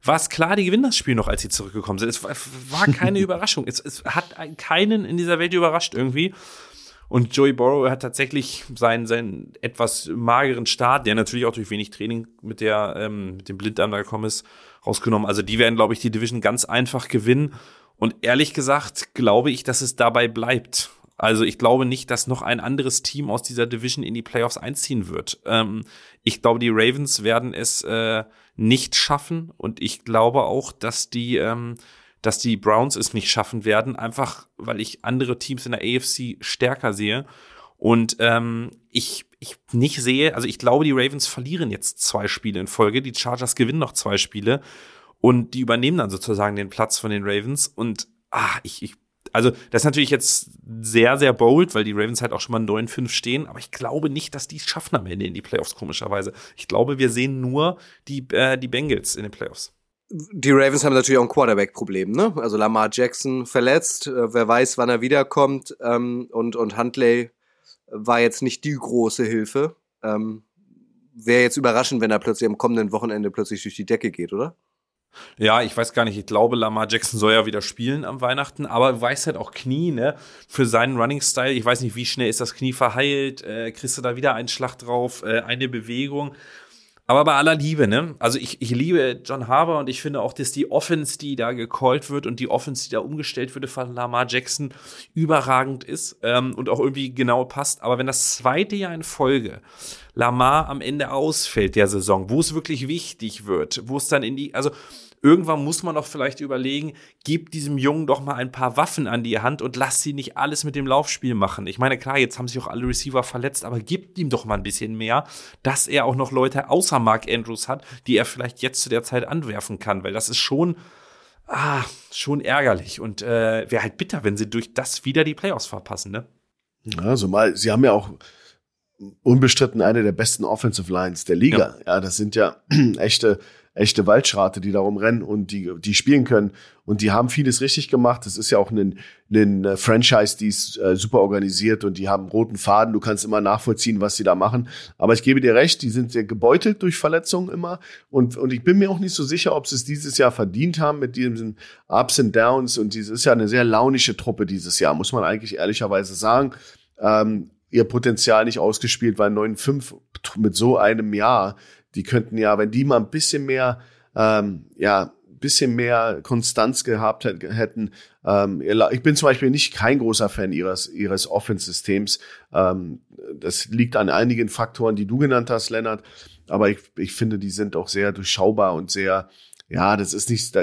war es klar, die gewinnen das Spiel noch, als sie zurückgekommen sind. Es war keine Überraschung. Es, es hat keinen in dieser Welt überrascht irgendwie. Und Joey Borrow hat tatsächlich seinen, seinen etwas mageren Start, der natürlich auch durch wenig Training mit der, ähm, mit dem Blinddarm da gekommen ist, rausgenommen. Also die werden, glaube ich, die Division ganz einfach gewinnen. Und ehrlich gesagt glaube ich, dass es dabei bleibt. Also ich glaube nicht, dass noch ein anderes Team aus dieser Division in die Playoffs einziehen wird. Ähm, ich glaube, die Ravens werden es äh, nicht schaffen und ich glaube auch, dass die, ähm, dass die Browns es nicht schaffen werden, einfach weil ich andere Teams in der AFC stärker sehe und ähm, ich, ich nicht sehe, also ich glaube, die Ravens verlieren jetzt zwei Spiele in Folge, die Chargers gewinnen noch zwei Spiele und die übernehmen dann sozusagen den Platz von den Ravens. Und ah, ich, ich also das ist natürlich jetzt sehr, sehr bold, weil die Ravens halt auch schon mal 9-5 stehen, aber ich glaube nicht, dass die es schaffen am Ende in die Playoffs, komischerweise. Ich glaube, wir sehen nur die, äh, die Bengals in den Playoffs. Die Ravens haben natürlich auch ein Quarterback-Problem, ne? Also Lamar Jackson verletzt, äh, wer weiß, wann er wiederkommt, ähm, und, und Huntley war jetzt nicht die große Hilfe. Ähm, Wäre jetzt überraschend, wenn er plötzlich am kommenden Wochenende plötzlich durch die Decke geht, oder? Ja, ich weiß gar nicht. Ich glaube, Lamar Jackson soll ja wieder spielen am Weihnachten, aber du weißt halt auch Knie, ne? Für seinen Running-Style. Ich weiß nicht, wie schnell ist das Knie verheilt. Äh, kriegst du da wieder einen Schlag drauf, äh, eine Bewegung. Aber bei aller Liebe, ne? Also ich, ich liebe John Harbour und ich finde auch, dass die Offense, die da gecallt wird und die Offense, die da umgestellt wird von Lamar Jackson, überragend ist ähm, und auch irgendwie genau passt. Aber wenn das zweite Jahr in Folge Lamar am Ende ausfällt der Saison, wo es wirklich wichtig wird, wo es dann in die, also irgendwann muss man doch vielleicht überlegen, gib diesem Jungen doch mal ein paar Waffen an die Hand und lass sie nicht alles mit dem Laufspiel machen. Ich meine, klar, jetzt haben sich auch alle Receiver verletzt, aber gib ihm doch mal ein bisschen mehr, dass er auch noch Leute außer Mark Andrews hat, die er vielleicht jetzt zu der Zeit anwerfen kann, weil das ist schon, ah, schon ärgerlich und äh, wäre halt bitter, wenn sie durch das wieder die Playoffs verpassen, ne? Also mal, sie haben ja auch unbestritten eine der besten Offensive Lines der Liga. Ja, ja das sind ja echte echte Waldschrate, die darum rennen und die, die spielen können. Und die haben vieles richtig gemacht. Das ist ja auch ein, ein Franchise, die ist äh, super organisiert und die haben roten Faden. Du kannst immer nachvollziehen, was sie da machen. Aber ich gebe dir recht, die sind sehr gebeutelt durch Verletzungen immer. Und, und ich bin mir auch nicht so sicher, ob sie es dieses Jahr verdient haben mit diesen Ups and Downs. Und dies ist ja eine sehr launische Truppe dieses Jahr, muss man eigentlich ehrlicherweise sagen. Ähm, ihr Potenzial nicht ausgespielt, weil 9-5 mit so einem Jahr die könnten ja, wenn die mal ein bisschen mehr, ähm, ja, bisschen mehr Konstanz gehabt hätten. Ähm, ich bin zum Beispiel nicht kein großer Fan ihres, ihres Offense-Systems. Ähm, das liegt an einigen Faktoren, die du genannt hast, Lennart. Aber ich, ich finde, die sind auch sehr durchschaubar und sehr, ja, das ist nicht,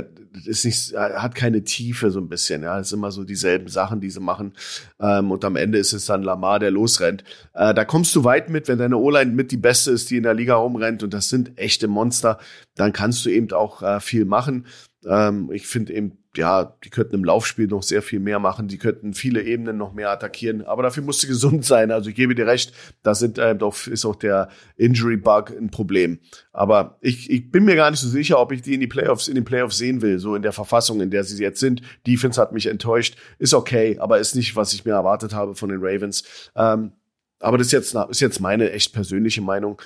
ist nicht, hat keine Tiefe so ein bisschen. Ja, das ist immer so dieselben Sachen, die sie machen. Ähm, und am Ende ist es dann Lamar, der losrennt. Äh, da kommst du weit mit, wenn deine O-Line mit die beste ist, die in der Liga rumrennt. Und das sind echte Monster. Dann kannst du eben auch äh, viel machen. Ähm, ich finde eben, ja, die könnten im Laufspiel noch sehr viel mehr machen, die könnten viele Ebenen noch mehr attackieren, aber dafür musst du gesund sein. Also ich gebe dir recht, da sind äh, ist auch der Injury Bug ein Problem. Aber ich, ich bin mir gar nicht so sicher, ob ich die in die Playoffs in den Playoffs sehen will, so in der Verfassung, in der sie jetzt sind. Defense hat mich enttäuscht, ist okay, aber ist nicht, was ich mir erwartet habe von den Ravens. Ähm, aber das ist jetzt, ist jetzt meine echt persönliche Meinung.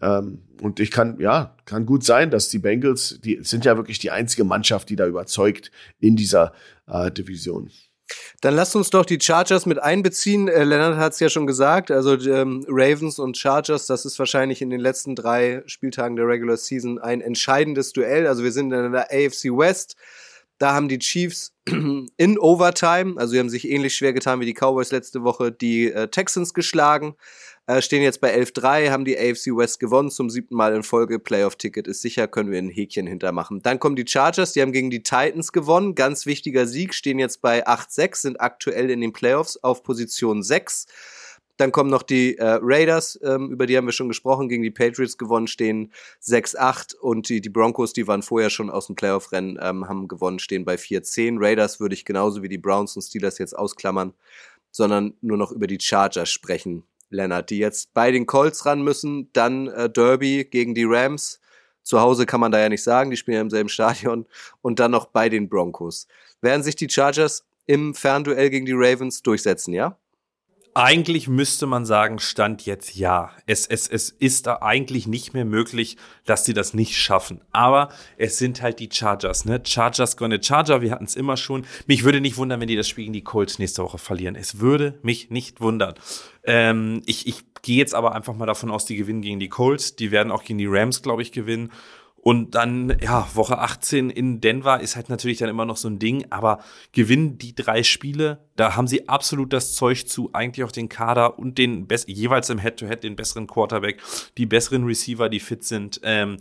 Ähm, und ich kann, ja, kann gut sein, dass die Bengals, die sind ja wirklich die einzige Mannschaft, die da überzeugt in dieser äh, Division. Dann lasst uns doch die Chargers mit einbeziehen. Äh, Leonard hat es ja schon gesagt, also ähm, Ravens und Chargers, das ist wahrscheinlich in den letzten drei Spieltagen der Regular Season ein entscheidendes Duell. Also wir sind in der AFC West. Da haben die Chiefs in Overtime, also sie haben sich ähnlich schwer getan wie die Cowboys letzte Woche, die äh, Texans geschlagen. Äh, stehen jetzt bei 11-3, haben die AFC West gewonnen, zum siebten Mal in Folge. Playoff-Ticket ist sicher, können wir ein Häkchen hintermachen. Dann kommen die Chargers, die haben gegen die Titans gewonnen. Ganz wichtiger Sieg, stehen jetzt bei 8-6, sind aktuell in den Playoffs auf Position 6. Dann kommen noch die äh, Raiders, ähm, über die haben wir schon gesprochen, gegen die Patriots gewonnen, stehen 6-8 und die, die Broncos, die waren vorher schon aus dem Playoff-Rennen, ähm, haben gewonnen, stehen bei 4-10. Raiders würde ich genauso wie die Browns und Steelers jetzt ausklammern, sondern nur noch über die Chargers sprechen. Lennart, die jetzt bei den Colts ran müssen, dann äh, Derby gegen die Rams. Zu Hause kann man da ja nicht sagen, die spielen ja im selben Stadion. Und dann noch bei den Broncos. Werden sich die Chargers im Fernduell gegen die Ravens durchsetzen, ja? Eigentlich müsste man sagen, Stand jetzt ja. Es, es, es ist da eigentlich nicht mehr möglich, dass sie das nicht schaffen. Aber es sind halt die Chargers, ne? Chargers gonna Charger, wir hatten es immer schon. Mich würde nicht wundern, wenn die das Spiel gegen die Colts nächste Woche verlieren. Es würde mich nicht wundern. Ähm, ich ich gehe jetzt aber einfach mal davon aus, die gewinnen gegen die Colts. Die werden auch gegen die Rams, glaube ich, gewinnen. Und dann, ja, Woche 18 in Denver ist halt natürlich dann immer noch so ein Ding, aber gewinnen die drei Spiele, da haben sie absolut das Zeug zu, eigentlich auch den Kader und den jeweils im Head-to-Head -Head den besseren Quarterback, die besseren Receiver, die fit sind. Ähm,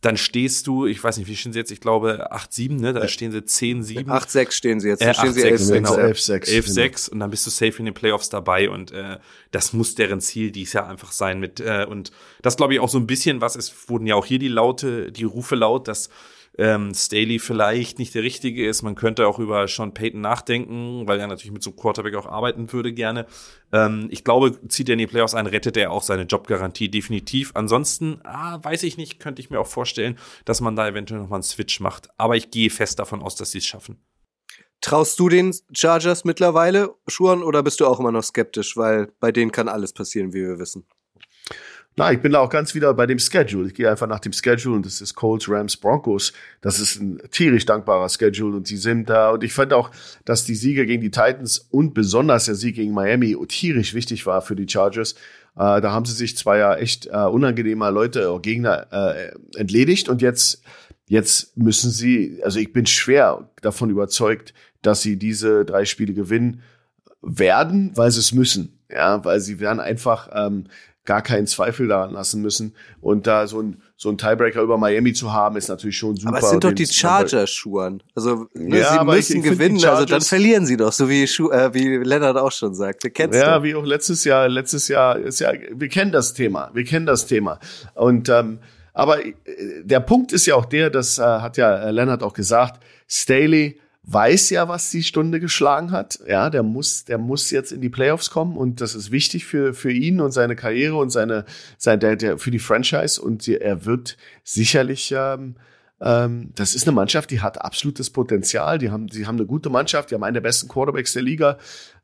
dann stehst du, ich weiß nicht, wie stehen sie jetzt? Ich glaube 8-7, ne? Da stehen sie 10-7. 8-6 stehen sie jetzt. Äh, stehen 8, sie 6, 11-6. genau. 11-6. 11-6 und dann bist du safe in den Playoffs dabei und äh, das muss deren Ziel dies Jahr einfach sein mit äh, und das glaube ich auch so ein bisschen, was es wurden ja auch hier die Laute, die Rufe laut, dass ähm, Staley vielleicht nicht der Richtige ist. Man könnte auch über Sean Payton nachdenken, weil er natürlich mit so einem Quarterback auch arbeiten würde gerne. Ähm, ich glaube, zieht er in die Playoffs ein, rettet er auch seine Jobgarantie definitiv. Ansonsten, ah, weiß ich nicht, könnte ich mir auch vorstellen, dass man da eventuell nochmal einen Switch macht. Aber ich gehe fest davon aus, dass sie es schaffen. Traust du den Chargers mittlerweile, Schuhan, oder bist du auch immer noch skeptisch? Weil bei denen kann alles passieren, wie wir wissen. Na, ich bin da auch ganz wieder bei dem Schedule. Ich gehe einfach nach dem Schedule und das ist Colts, Rams, Broncos. Das ist ein tierisch dankbarer Schedule und sie sind da. Und ich fand auch, dass die Siege gegen die Titans und besonders der Sieg gegen Miami tierisch wichtig war für die Chargers. Äh, da haben sie sich zwar ja echt äh, unangenehmer Leute, oder Gegner äh, entledigt und jetzt, jetzt müssen sie, also ich bin schwer davon überzeugt, dass sie diese drei Spiele gewinnen werden, weil sie es müssen. Ja, weil sie werden einfach, ähm, gar keinen Zweifel daran lassen müssen. Und da so ein, so ein Tiebreaker über Miami zu haben, ist natürlich schon super. Aber es sind doch die Chargers, Schuhen. Also ne, Ja, sie ich- müssen ich die gewinnen, also dann verlieren sie doch, so wie, Schu äh, wie Lennart auch schon sagte. Kennst Ja, du? wie auch letztes Jahr. Letztes Jahr ist ja, wir kennen das Thema. Wir kennen das Thema. Und ähm, aber äh, der Punkt ist ja auch der, das äh, hat ja äh, Lennart auch gesagt. Staley weiß ja, was die Stunde geschlagen hat. Ja, der muss, der muss jetzt in die Playoffs kommen und das ist wichtig für für ihn und seine Karriere und seine, sein der, der für die Franchise und er wird sicherlich ähm, ähm, das ist eine Mannschaft, die hat absolutes Potenzial. Die haben, die haben eine gute Mannschaft, die haben einen der besten Quarterbacks der Liga.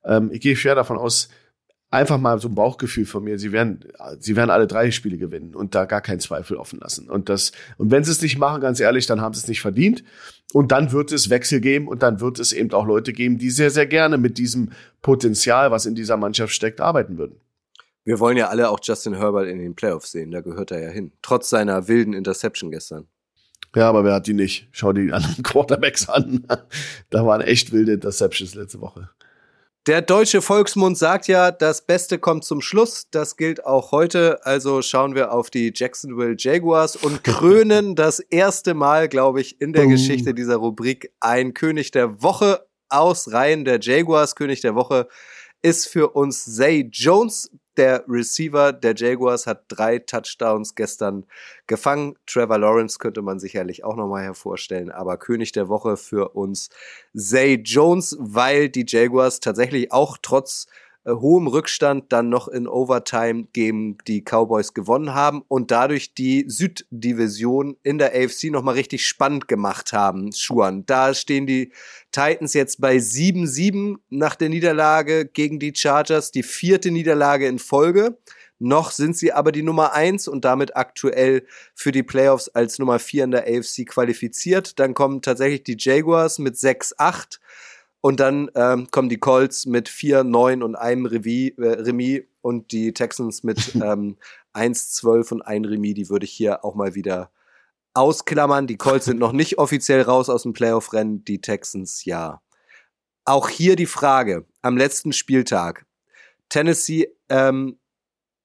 Ähm, ich gehe schwer davon aus, einfach mal so ein Bauchgefühl von mir, sie werden, sie werden alle drei Spiele gewinnen und da gar keinen Zweifel offen lassen. Und das, und wenn sie es nicht machen, ganz ehrlich, dann haben sie es nicht verdient. Und dann wird es Wechsel geben und dann wird es eben auch Leute geben, die sehr, sehr gerne mit diesem Potenzial, was in dieser Mannschaft steckt, arbeiten würden. Wir wollen ja alle auch Justin Herbert in den Playoffs sehen, da gehört er ja hin. Trotz seiner wilden Interception gestern. Ja, aber wer hat die nicht? Schau die anderen Quarterbacks an. da waren echt wilde Interceptions letzte Woche. Der deutsche Volksmund sagt ja, das Beste kommt zum Schluss. Das gilt auch heute. Also schauen wir auf die Jacksonville Jaguars und krönen das erste Mal, glaube ich, in der. Geschichte dieser Rubrik ein König der Woche aus Reihen der Jaguars. König der Woche ist für uns Zay Jones. Der Receiver der Jaguars hat drei Touchdowns gestern gefangen. Trevor Lawrence könnte man sicherlich auch nochmal hervorstellen, aber König der Woche für uns Zay Jones, weil die Jaguars tatsächlich auch trotz äh, hohem Rückstand dann noch in Overtime gegen die Cowboys gewonnen haben und dadurch die Süddivision in der AFC nochmal richtig spannend gemacht haben, Schuan. Da stehen die Titans jetzt bei 7-7 nach der Niederlage gegen die Chargers, die vierte Niederlage in Folge. Noch sind sie aber die Nummer eins und damit aktuell für die Playoffs als Nummer vier in der AFC qualifiziert. Dann kommen tatsächlich die Jaguars mit 6-8 und dann ähm, kommen die Colts mit 4, 9 und einem Remis, äh, Remis und die Texans mit ähm, 1, 12 und ein Remis. Die würde ich hier auch mal wieder ausklammern. Die Colts sind noch nicht offiziell raus aus dem Playoff-Rennen, die Texans ja. Auch hier die Frage am letzten Spieltag. Tennessee ähm,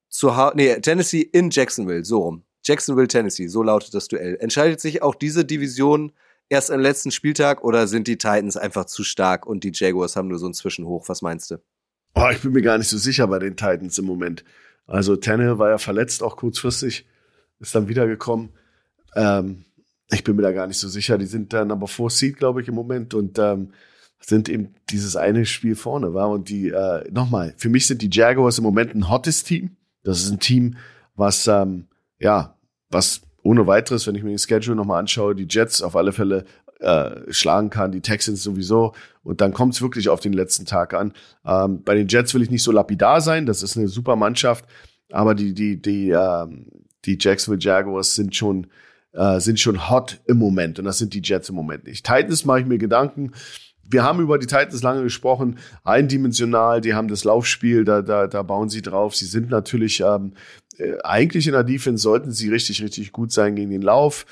zu ha nee, Tennessee in Jacksonville, so rum. Jacksonville, Tennessee, so lautet das Duell. Entscheidet sich auch diese Division erst am letzten Spieltag oder sind die Titans einfach zu stark und die Jaguars haben nur so ein Zwischenhoch? Was meinst du? Oh, ich bin mir gar nicht so sicher bei den Titans im Moment. Also Tannehill war ja verletzt, auch kurzfristig, ist dann wiedergekommen. Ähm, ich bin mir da gar nicht so sicher. Die sind dann aber vor Seed, glaube ich, im Moment und ähm, sind eben dieses eine Spiel vorne war. Und die, äh, nochmal, für mich sind die Jaguars im Moment ein hottes Team. Das ist ein Team, was, ähm, ja, was ohne weiteres, wenn ich mir den Schedule nochmal anschaue, die Jets auf alle Fälle äh, schlagen kann, die Texans sowieso. Und dann kommt es wirklich auf den letzten Tag an. Ähm, bei den Jets will ich nicht so lapidar sein, das ist eine super Mannschaft, aber die, die, die, ähm, die Jacksonville Jaguars sind schon, äh, sind schon hot im Moment und das sind die Jets im Moment nicht. Titans mache ich mir Gedanken. Wir haben über die Titans lange gesprochen, eindimensional, die haben das Laufspiel, da, da, da bauen sie drauf. Sie sind natürlich ähm, äh, eigentlich in der Defense sollten sie richtig, richtig gut sein gegen den Lauf.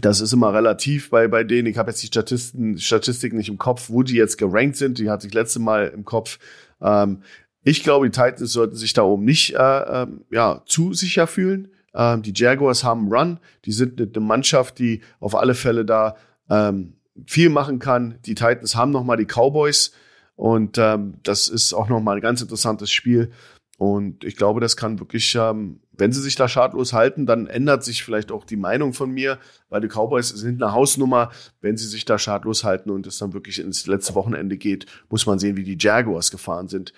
Das ist immer relativ bei, bei denen. Ich habe jetzt die Statisten, Statistiken nicht im Kopf, wo die jetzt gerankt sind. Die hatte ich letzte Mal im Kopf. Ähm, ich glaube, die Titans sollten sich da oben nicht äh, ähm, ja, zu sicher fühlen. Ähm, die Jaguars haben einen Run. Die sind eine Mannschaft, die auf alle Fälle da ähm, viel machen kann. Die Titans haben noch mal die Cowboys. Und ähm, das ist auch noch mal ein ganz interessantes Spiel. Und ich glaube, das kann wirklich, ähm, wenn sie sich da schadlos halten, dann ändert sich vielleicht auch die Meinung von mir, weil die Cowboys sind eine Hausnummer. Wenn sie sich da schadlos halten und es dann wirklich ins letzte Wochenende geht, muss man sehen, wie die Jaguars gefahren sind,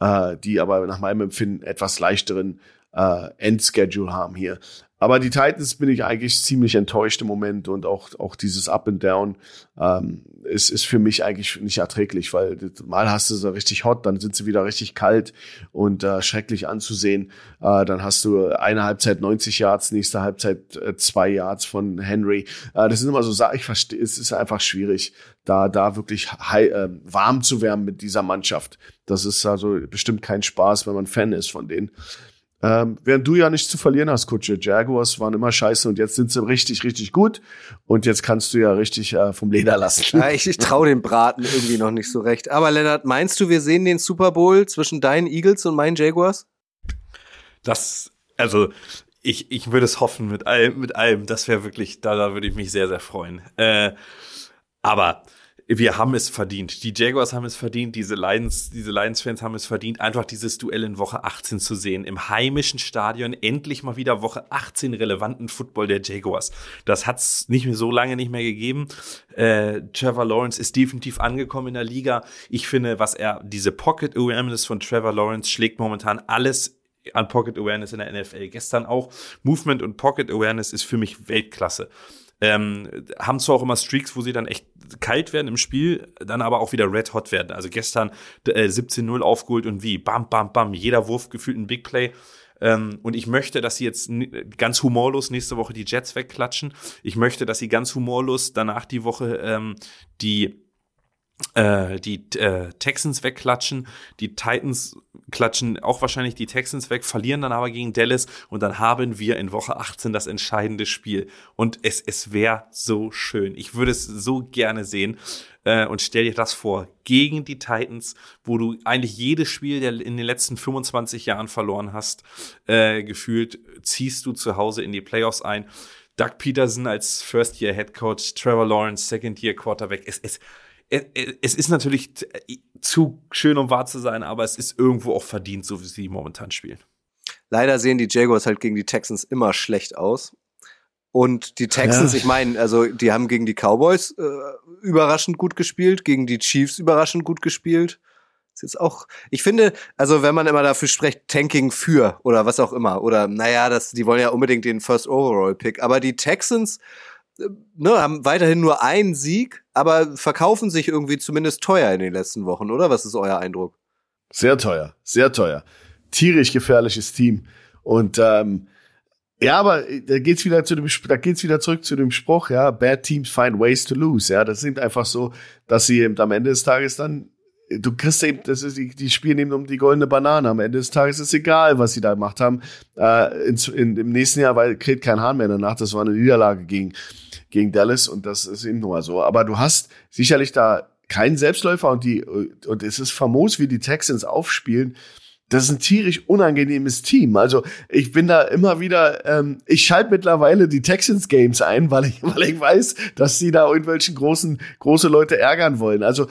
äh, die aber nach meinem Empfinden etwas leichteren äh, Endschedule haben hier. Aber die Titans bin ich eigentlich ziemlich enttäuscht im Moment und auch, auch dieses Up and Down ähm, ist, ist für mich eigentlich nicht erträglich, weil mal hast du sie richtig hot, dann sind sie wieder richtig kalt und äh, schrecklich anzusehen. Äh, dann hast du eine Halbzeit 90 Yards, nächste Halbzeit äh, zwei Yards von Henry. Äh, das sind immer so Sachen, ich verstehe, es ist einfach schwierig, da, da wirklich high, äh, warm zu werden mit dieser Mannschaft. Das ist also bestimmt kein Spaß, wenn man Fan ist von denen. Ähm, während du ja nichts zu verlieren hast, Kutsche. Jaguars waren immer scheiße und jetzt sind sie richtig, richtig gut. Und jetzt kannst du ja richtig äh, vom Leder lassen. Ja, ich ich traue dem Braten irgendwie noch nicht so recht. Aber Lennart, meinst du, wir sehen den Super Bowl zwischen deinen Eagles und meinen Jaguars? Das, also, ich, ich würde es hoffen mit allem, mit allem. Das wäre wirklich, da, da würde ich mich sehr, sehr freuen. Äh, aber wir haben es verdient. Die Jaguars haben es verdient, diese Lions, diese Lions-Fans haben es verdient, einfach dieses Duell in Woche 18 zu sehen. Im heimischen Stadion endlich mal wieder Woche 18 relevanten Football der Jaguars. Das hat es nicht mehr so lange nicht mehr gegeben. Äh, Trevor Lawrence ist definitiv angekommen in der Liga. Ich finde, was er, diese Pocket Awareness von Trevor Lawrence schlägt momentan alles an Pocket Awareness in der NFL. Gestern auch. Movement und Pocket Awareness ist für mich Weltklasse ähm, haben zwar auch immer Streaks, wo sie dann echt kalt werden im Spiel, dann aber auch wieder red hot werden. Also gestern äh, 17-0 aufgeholt und wie, bam, bam, bam, jeder Wurf gefühlt ein Big Play. Ähm, und ich möchte, dass sie jetzt ganz humorlos nächste Woche die Jets wegklatschen. Ich möchte, dass sie ganz humorlos danach die Woche ähm, die die äh, Texans wegklatschen, die Titans klatschen auch wahrscheinlich die Texans weg, verlieren dann aber gegen Dallas und dann haben wir in Woche 18 das entscheidende Spiel. Und es, es wäre so schön. Ich würde es so gerne sehen. Äh, und stell dir das vor, gegen die Titans, wo du eigentlich jedes Spiel in den letzten 25 Jahren verloren hast, äh, gefühlt, ziehst du zu Hause in die Playoffs ein. Doug Peterson als First-Year-Head Coach, Trevor Lawrence, Second-Year-Quarterback. Es, es, es ist natürlich zu schön, um wahr zu sein, aber es ist irgendwo auch verdient, so wie sie momentan spielen. Leider sehen die Jaguars halt gegen die Texans immer schlecht aus. Und die Texans, ja. ich meine, also die haben gegen die Cowboys äh, überraschend gut gespielt, gegen die Chiefs überraschend gut gespielt. Ist jetzt auch, ich finde, also wenn man immer dafür spricht, Tanking für oder was auch immer, oder naja, das, die wollen ja unbedingt den First Overall Pick, aber die Texans ne, haben weiterhin nur einen Sieg, aber verkaufen sich irgendwie zumindest teuer in den letzten Wochen, oder? Was ist euer Eindruck? Sehr teuer, sehr teuer. Tierisch gefährliches Team. Und ähm, ja, aber da geht's wieder zu wieder zurück zu dem Spruch, ja, bad teams find ways to lose. Ja, das sind einfach so, dass sie eben am Ende des Tages dann du kriegst eben, das ist, die, die spielen eben um die goldene Banane. Am Ende des Tages ist egal, was sie da gemacht haben. Äh, in, in, Im nächsten Jahr weil, kriegt kein Hahn mehr danach. Das war eine Niederlage gegen, gegen Dallas und das ist eben nur so. Aber du hast sicherlich da keinen Selbstläufer und die, und es ist famos, wie die Texans aufspielen. Das ist ein tierisch unangenehmes Team. Also ich bin da immer wieder, ähm, ich schalte mittlerweile die Texans Games ein, weil ich, weil ich weiß, dass sie da irgendwelchen großen, große Leute ärgern wollen. Also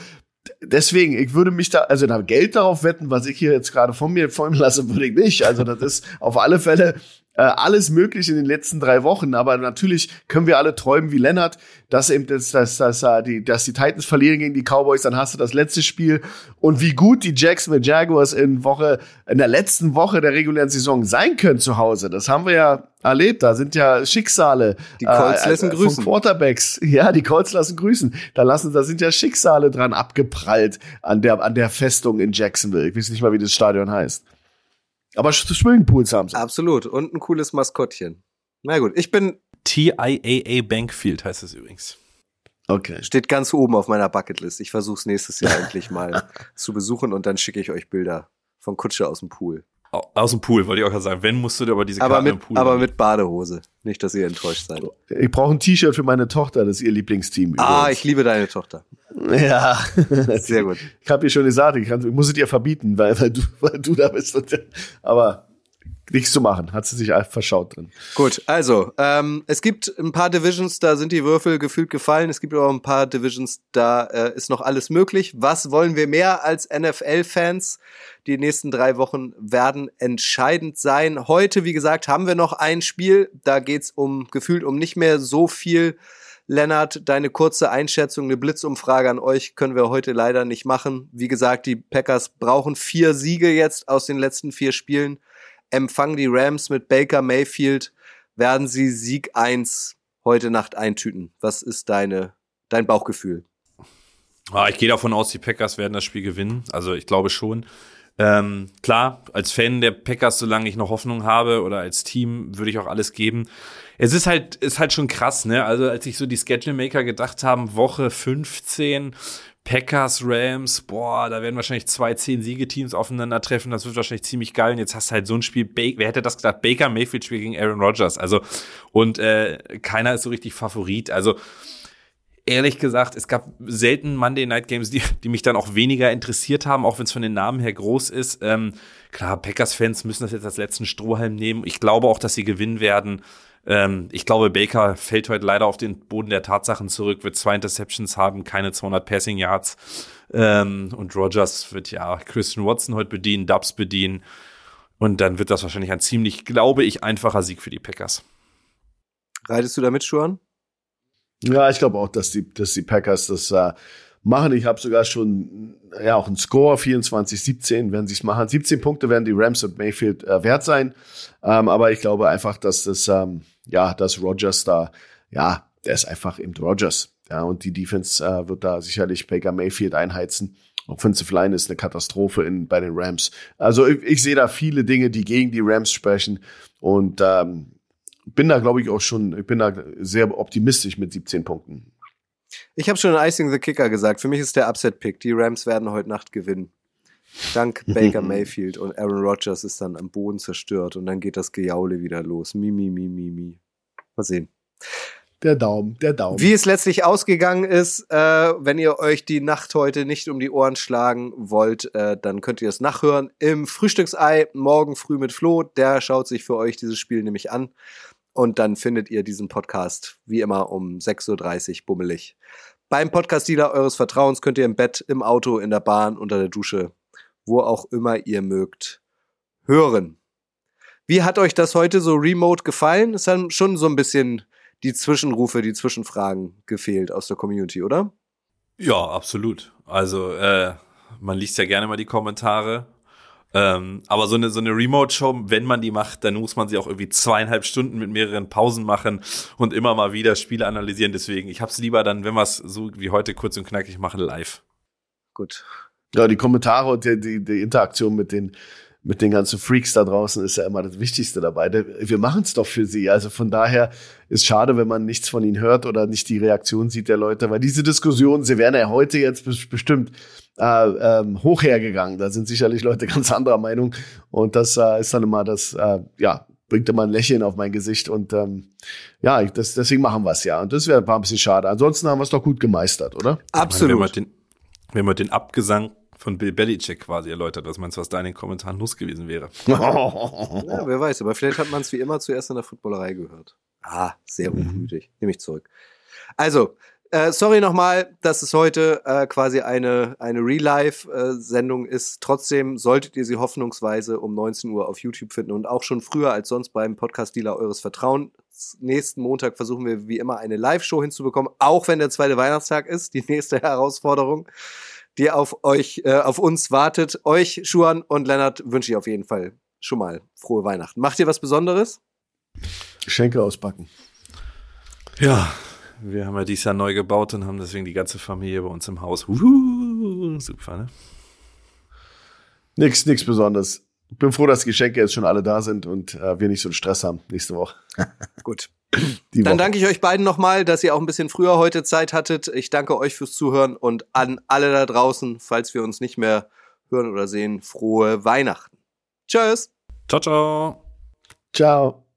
deswegen, ich würde mich da, also da Geld darauf wetten, was ich hier jetzt gerade von mir folgen lasse, würde ich nicht. Also das ist auf alle Fälle äh, alles möglich in den letzten drei Wochen. Aber natürlich können wir alle träumen wie Lennart, dass eben das, dass, dass, die, dass die Titans verlieren gegen die Cowboys, dann hast du das letzte Spiel. Und wie gut die Jacksonville Jaguars in Woche, in der letzten Woche der regulären Saison sein können zu Hause. Das haben wir ja erlebt. Da sind ja Schicksale. Die Colts äh, lassen äh, grüßen. Quarterbacks. Ja, die Colts lassen grüßen. Da lassen, da sind ja Schicksale dran abgeprallt an der, an der Festung in Jacksonville. Ich weiß nicht mal, wie das Stadion heißt. Aber Swimmingpools haben sie. Absolut. Und ein cooles Maskottchen. Na gut, ich bin. TIAA Bankfield heißt es übrigens. Okay. Steht ganz oben auf meiner Bucketlist. Ich versuche es nächstes Jahr endlich mal zu besuchen und dann schicke ich euch Bilder von Kutsche aus dem Pool. Aus dem Pool, wollte ich auch gerade sagen. Wenn musst du aber diese Karte aber mit, im Pool Aber mit Badehose. Nicht, dass ihr enttäuscht seid. Ich brauche ein T-Shirt für meine Tochter, das ist ihr Lieblingsteam. Ah, übrigens. ich liebe deine Tochter. Ja. Sehr gut. Ich habe ihr schon gesagt, ich, kann, ich muss es dir verbieten, weil, weil, du, weil du da bist. aber nichts zu machen, hat sie sich einfach verschaut drin. Gut, also ähm, es gibt ein paar Divisions, da sind die Würfel gefühlt gefallen. Es gibt aber ein paar Divisions, da äh, ist noch alles möglich. Was wollen wir mehr als NFL-Fans? Die nächsten drei Wochen werden entscheidend sein. Heute, wie gesagt, haben wir noch ein Spiel. Da geht's um gefühlt um nicht mehr so viel. Lennart, deine kurze Einschätzung, eine Blitzumfrage an euch können wir heute leider nicht machen. Wie gesagt, die Packers brauchen vier Siege jetzt aus den letzten vier Spielen empfangen die Rams mit Baker Mayfield, werden sie Sieg 1 heute Nacht eintüten. Was ist deine, dein Bauchgefühl? Ah, ich gehe davon aus, die Packers werden das Spiel gewinnen. Also ich glaube schon. Ähm, klar, als Fan der Packers, solange ich noch Hoffnung habe oder als Team, würde ich auch alles geben. Es ist halt, ist halt schon krass, ne? Also als ich so die Schedule Maker gedacht haben, Woche 15, Packers, Rams, boah, da werden wahrscheinlich zwei zehn Siegeteams aufeinandertreffen. Das wird wahrscheinlich ziemlich geil. Und jetzt hast du halt so ein Spiel, wer hätte das gesagt? Baker Mayfield spielt gegen Aaron Rodgers. Also, und äh, keiner ist so richtig Favorit. Also, ehrlich gesagt, es gab selten Monday Night Games, die, die mich dann auch weniger interessiert haben, auch wenn es von den Namen her groß ist. Ähm, klar, Packers-Fans müssen das jetzt als letzten Strohhalm nehmen. Ich glaube auch, dass sie gewinnen werden. Ähm, ich glaube, Baker fällt heute leider auf den Boden der Tatsachen zurück, wird zwei Interceptions haben, keine 200 Passing Yards. Ähm, und Rogers wird ja Christian Watson heute bedienen, Dubs bedienen. Und dann wird das wahrscheinlich ein ziemlich, glaube ich, einfacher Sieg für die Packers. Reitest du damit, Schuhan? Ja, ich glaube auch, dass die, dass die Packers das äh, machen. Ich habe sogar schon ja auch einen Score 24-17 werden sie es machen. 17 Punkte werden die Rams und Mayfield äh, wert sein. Ähm, aber ich glaube einfach, dass das ähm, ja, dass Rogers da ja, der ist einfach eben Rogers. Ja, und die Defense äh, wird da sicherlich Baker Mayfield einheizen. Offensive Line ist eine Katastrophe in, bei den Rams. Also ich, ich sehe da viele Dinge, die gegen die Rams sprechen. Und ähm, bin da, glaube ich, auch schon, ich bin da sehr optimistisch mit 17 Punkten. Ich habe schon Icing the Kicker gesagt. Für mich ist der Upset-Pick. Die Rams werden heute Nacht gewinnen. Dank Baker Mayfield und Aaron Rodgers ist dann am Boden zerstört und dann geht das Gejaule wieder los. Mi, mi, mi, mi, mi. Mal sehen. Der Daumen, der Daumen. Wie es letztlich ausgegangen ist, äh, wenn ihr euch die Nacht heute nicht um die Ohren schlagen wollt, äh, dann könnt ihr es nachhören im Frühstücksei morgen früh mit Flo. Der schaut sich für euch dieses Spiel nämlich an. Und dann findet ihr diesen Podcast wie immer um 6.30 Uhr bummelig. Beim Podcast-Dealer eures Vertrauens könnt ihr im Bett, im Auto, in der Bahn, unter der Dusche, wo auch immer ihr mögt, hören. Wie hat euch das heute so remote gefallen? Es haben schon so ein bisschen die Zwischenrufe, die Zwischenfragen gefehlt aus der Community, oder? Ja, absolut. Also äh, man liest ja gerne mal die Kommentare. Ähm, aber so eine, so eine Remote-Show, wenn man die macht, dann muss man sie auch irgendwie zweieinhalb Stunden mit mehreren Pausen machen und immer mal wieder Spiele analysieren. Deswegen, ich hab's lieber dann, wenn wir es so wie heute kurz und knackig machen, live. Gut. Ja, die Kommentare und die, die, die Interaktion mit den mit den ganzen Freaks da draußen ist ja immer das Wichtigste dabei. Wir machen es doch für sie. Also von daher ist schade, wenn man nichts von ihnen hört oder nicht die Reaktion sieht der Leute, weil diese Diskussion, sie wären ja heute jetzt bestimmt äh, ähm, hoch hergegangen. Da sind sicherlich Leute ganz anderer Meinung. Und das äh, ist dann immer das, äh, ja, bringt immer ein Lächeln auf mein Gesicht. Und ähm, ja, das, deswegen machen wir es ja. Und das wäre ein bisschen schade. Ansonsten haben wir es doch gut gemeistert, oder? Absolut. Wenn wir den, wenn wir den Abgesang von Bill Belichick quasi erläutert. Was meinst du, was da in den Kommentaren los gewesen wäre? ja, wer weiß, aber vielleicht hat man es wie immer zuerst in der Footballerei gehört. Ah, sehr mhm. unmütig. Nehme ich zurück. Also, äh, sorry nochmal, dass es heute äh, quasi eine, eine Real-Life-Sendung äh, ist. Trotzdem solltet ihr sie hoffnungsweise um 19 Uhr auf YouTube finden und auch schon früher als sonst beim Podcast-Dealer eures Vertrauens. Nächsten Montag versuchen wir wie immer eine Live-Show hinzubekommen, auch wenn der zweite Weihnachtstag ist, die nächste Herausforderung die auf euch, äh, auf uns wartet. Euch, Schuan und Lennart, wünsche ich auf jeden Fall schon mal frohe Weihnachten. Macht ihr was Besonderes? Geschenke auspacken. Ja, wir haben ja dieses Jahr neu gebaut und haben deswegen die ganze Familie bei uns im Haus. Uh, super, ne? Nix, nix Besonderes. Ich bin froh, dass die Geschenke jetzt schon alle da sind und äh, wir nicht so einen Stress haben nächste Woche. Gut. Dann danke ich euch beiden nochmal, dass ihr auch ein bisschen früher heute Zeit hattet. Ich danke euch fürs Zuhören und an alle da draußen, falls wir uns nicht mehr hören oder sehen, frohe Weihnachten. Tschüss. Ciao, ciao. Ciao.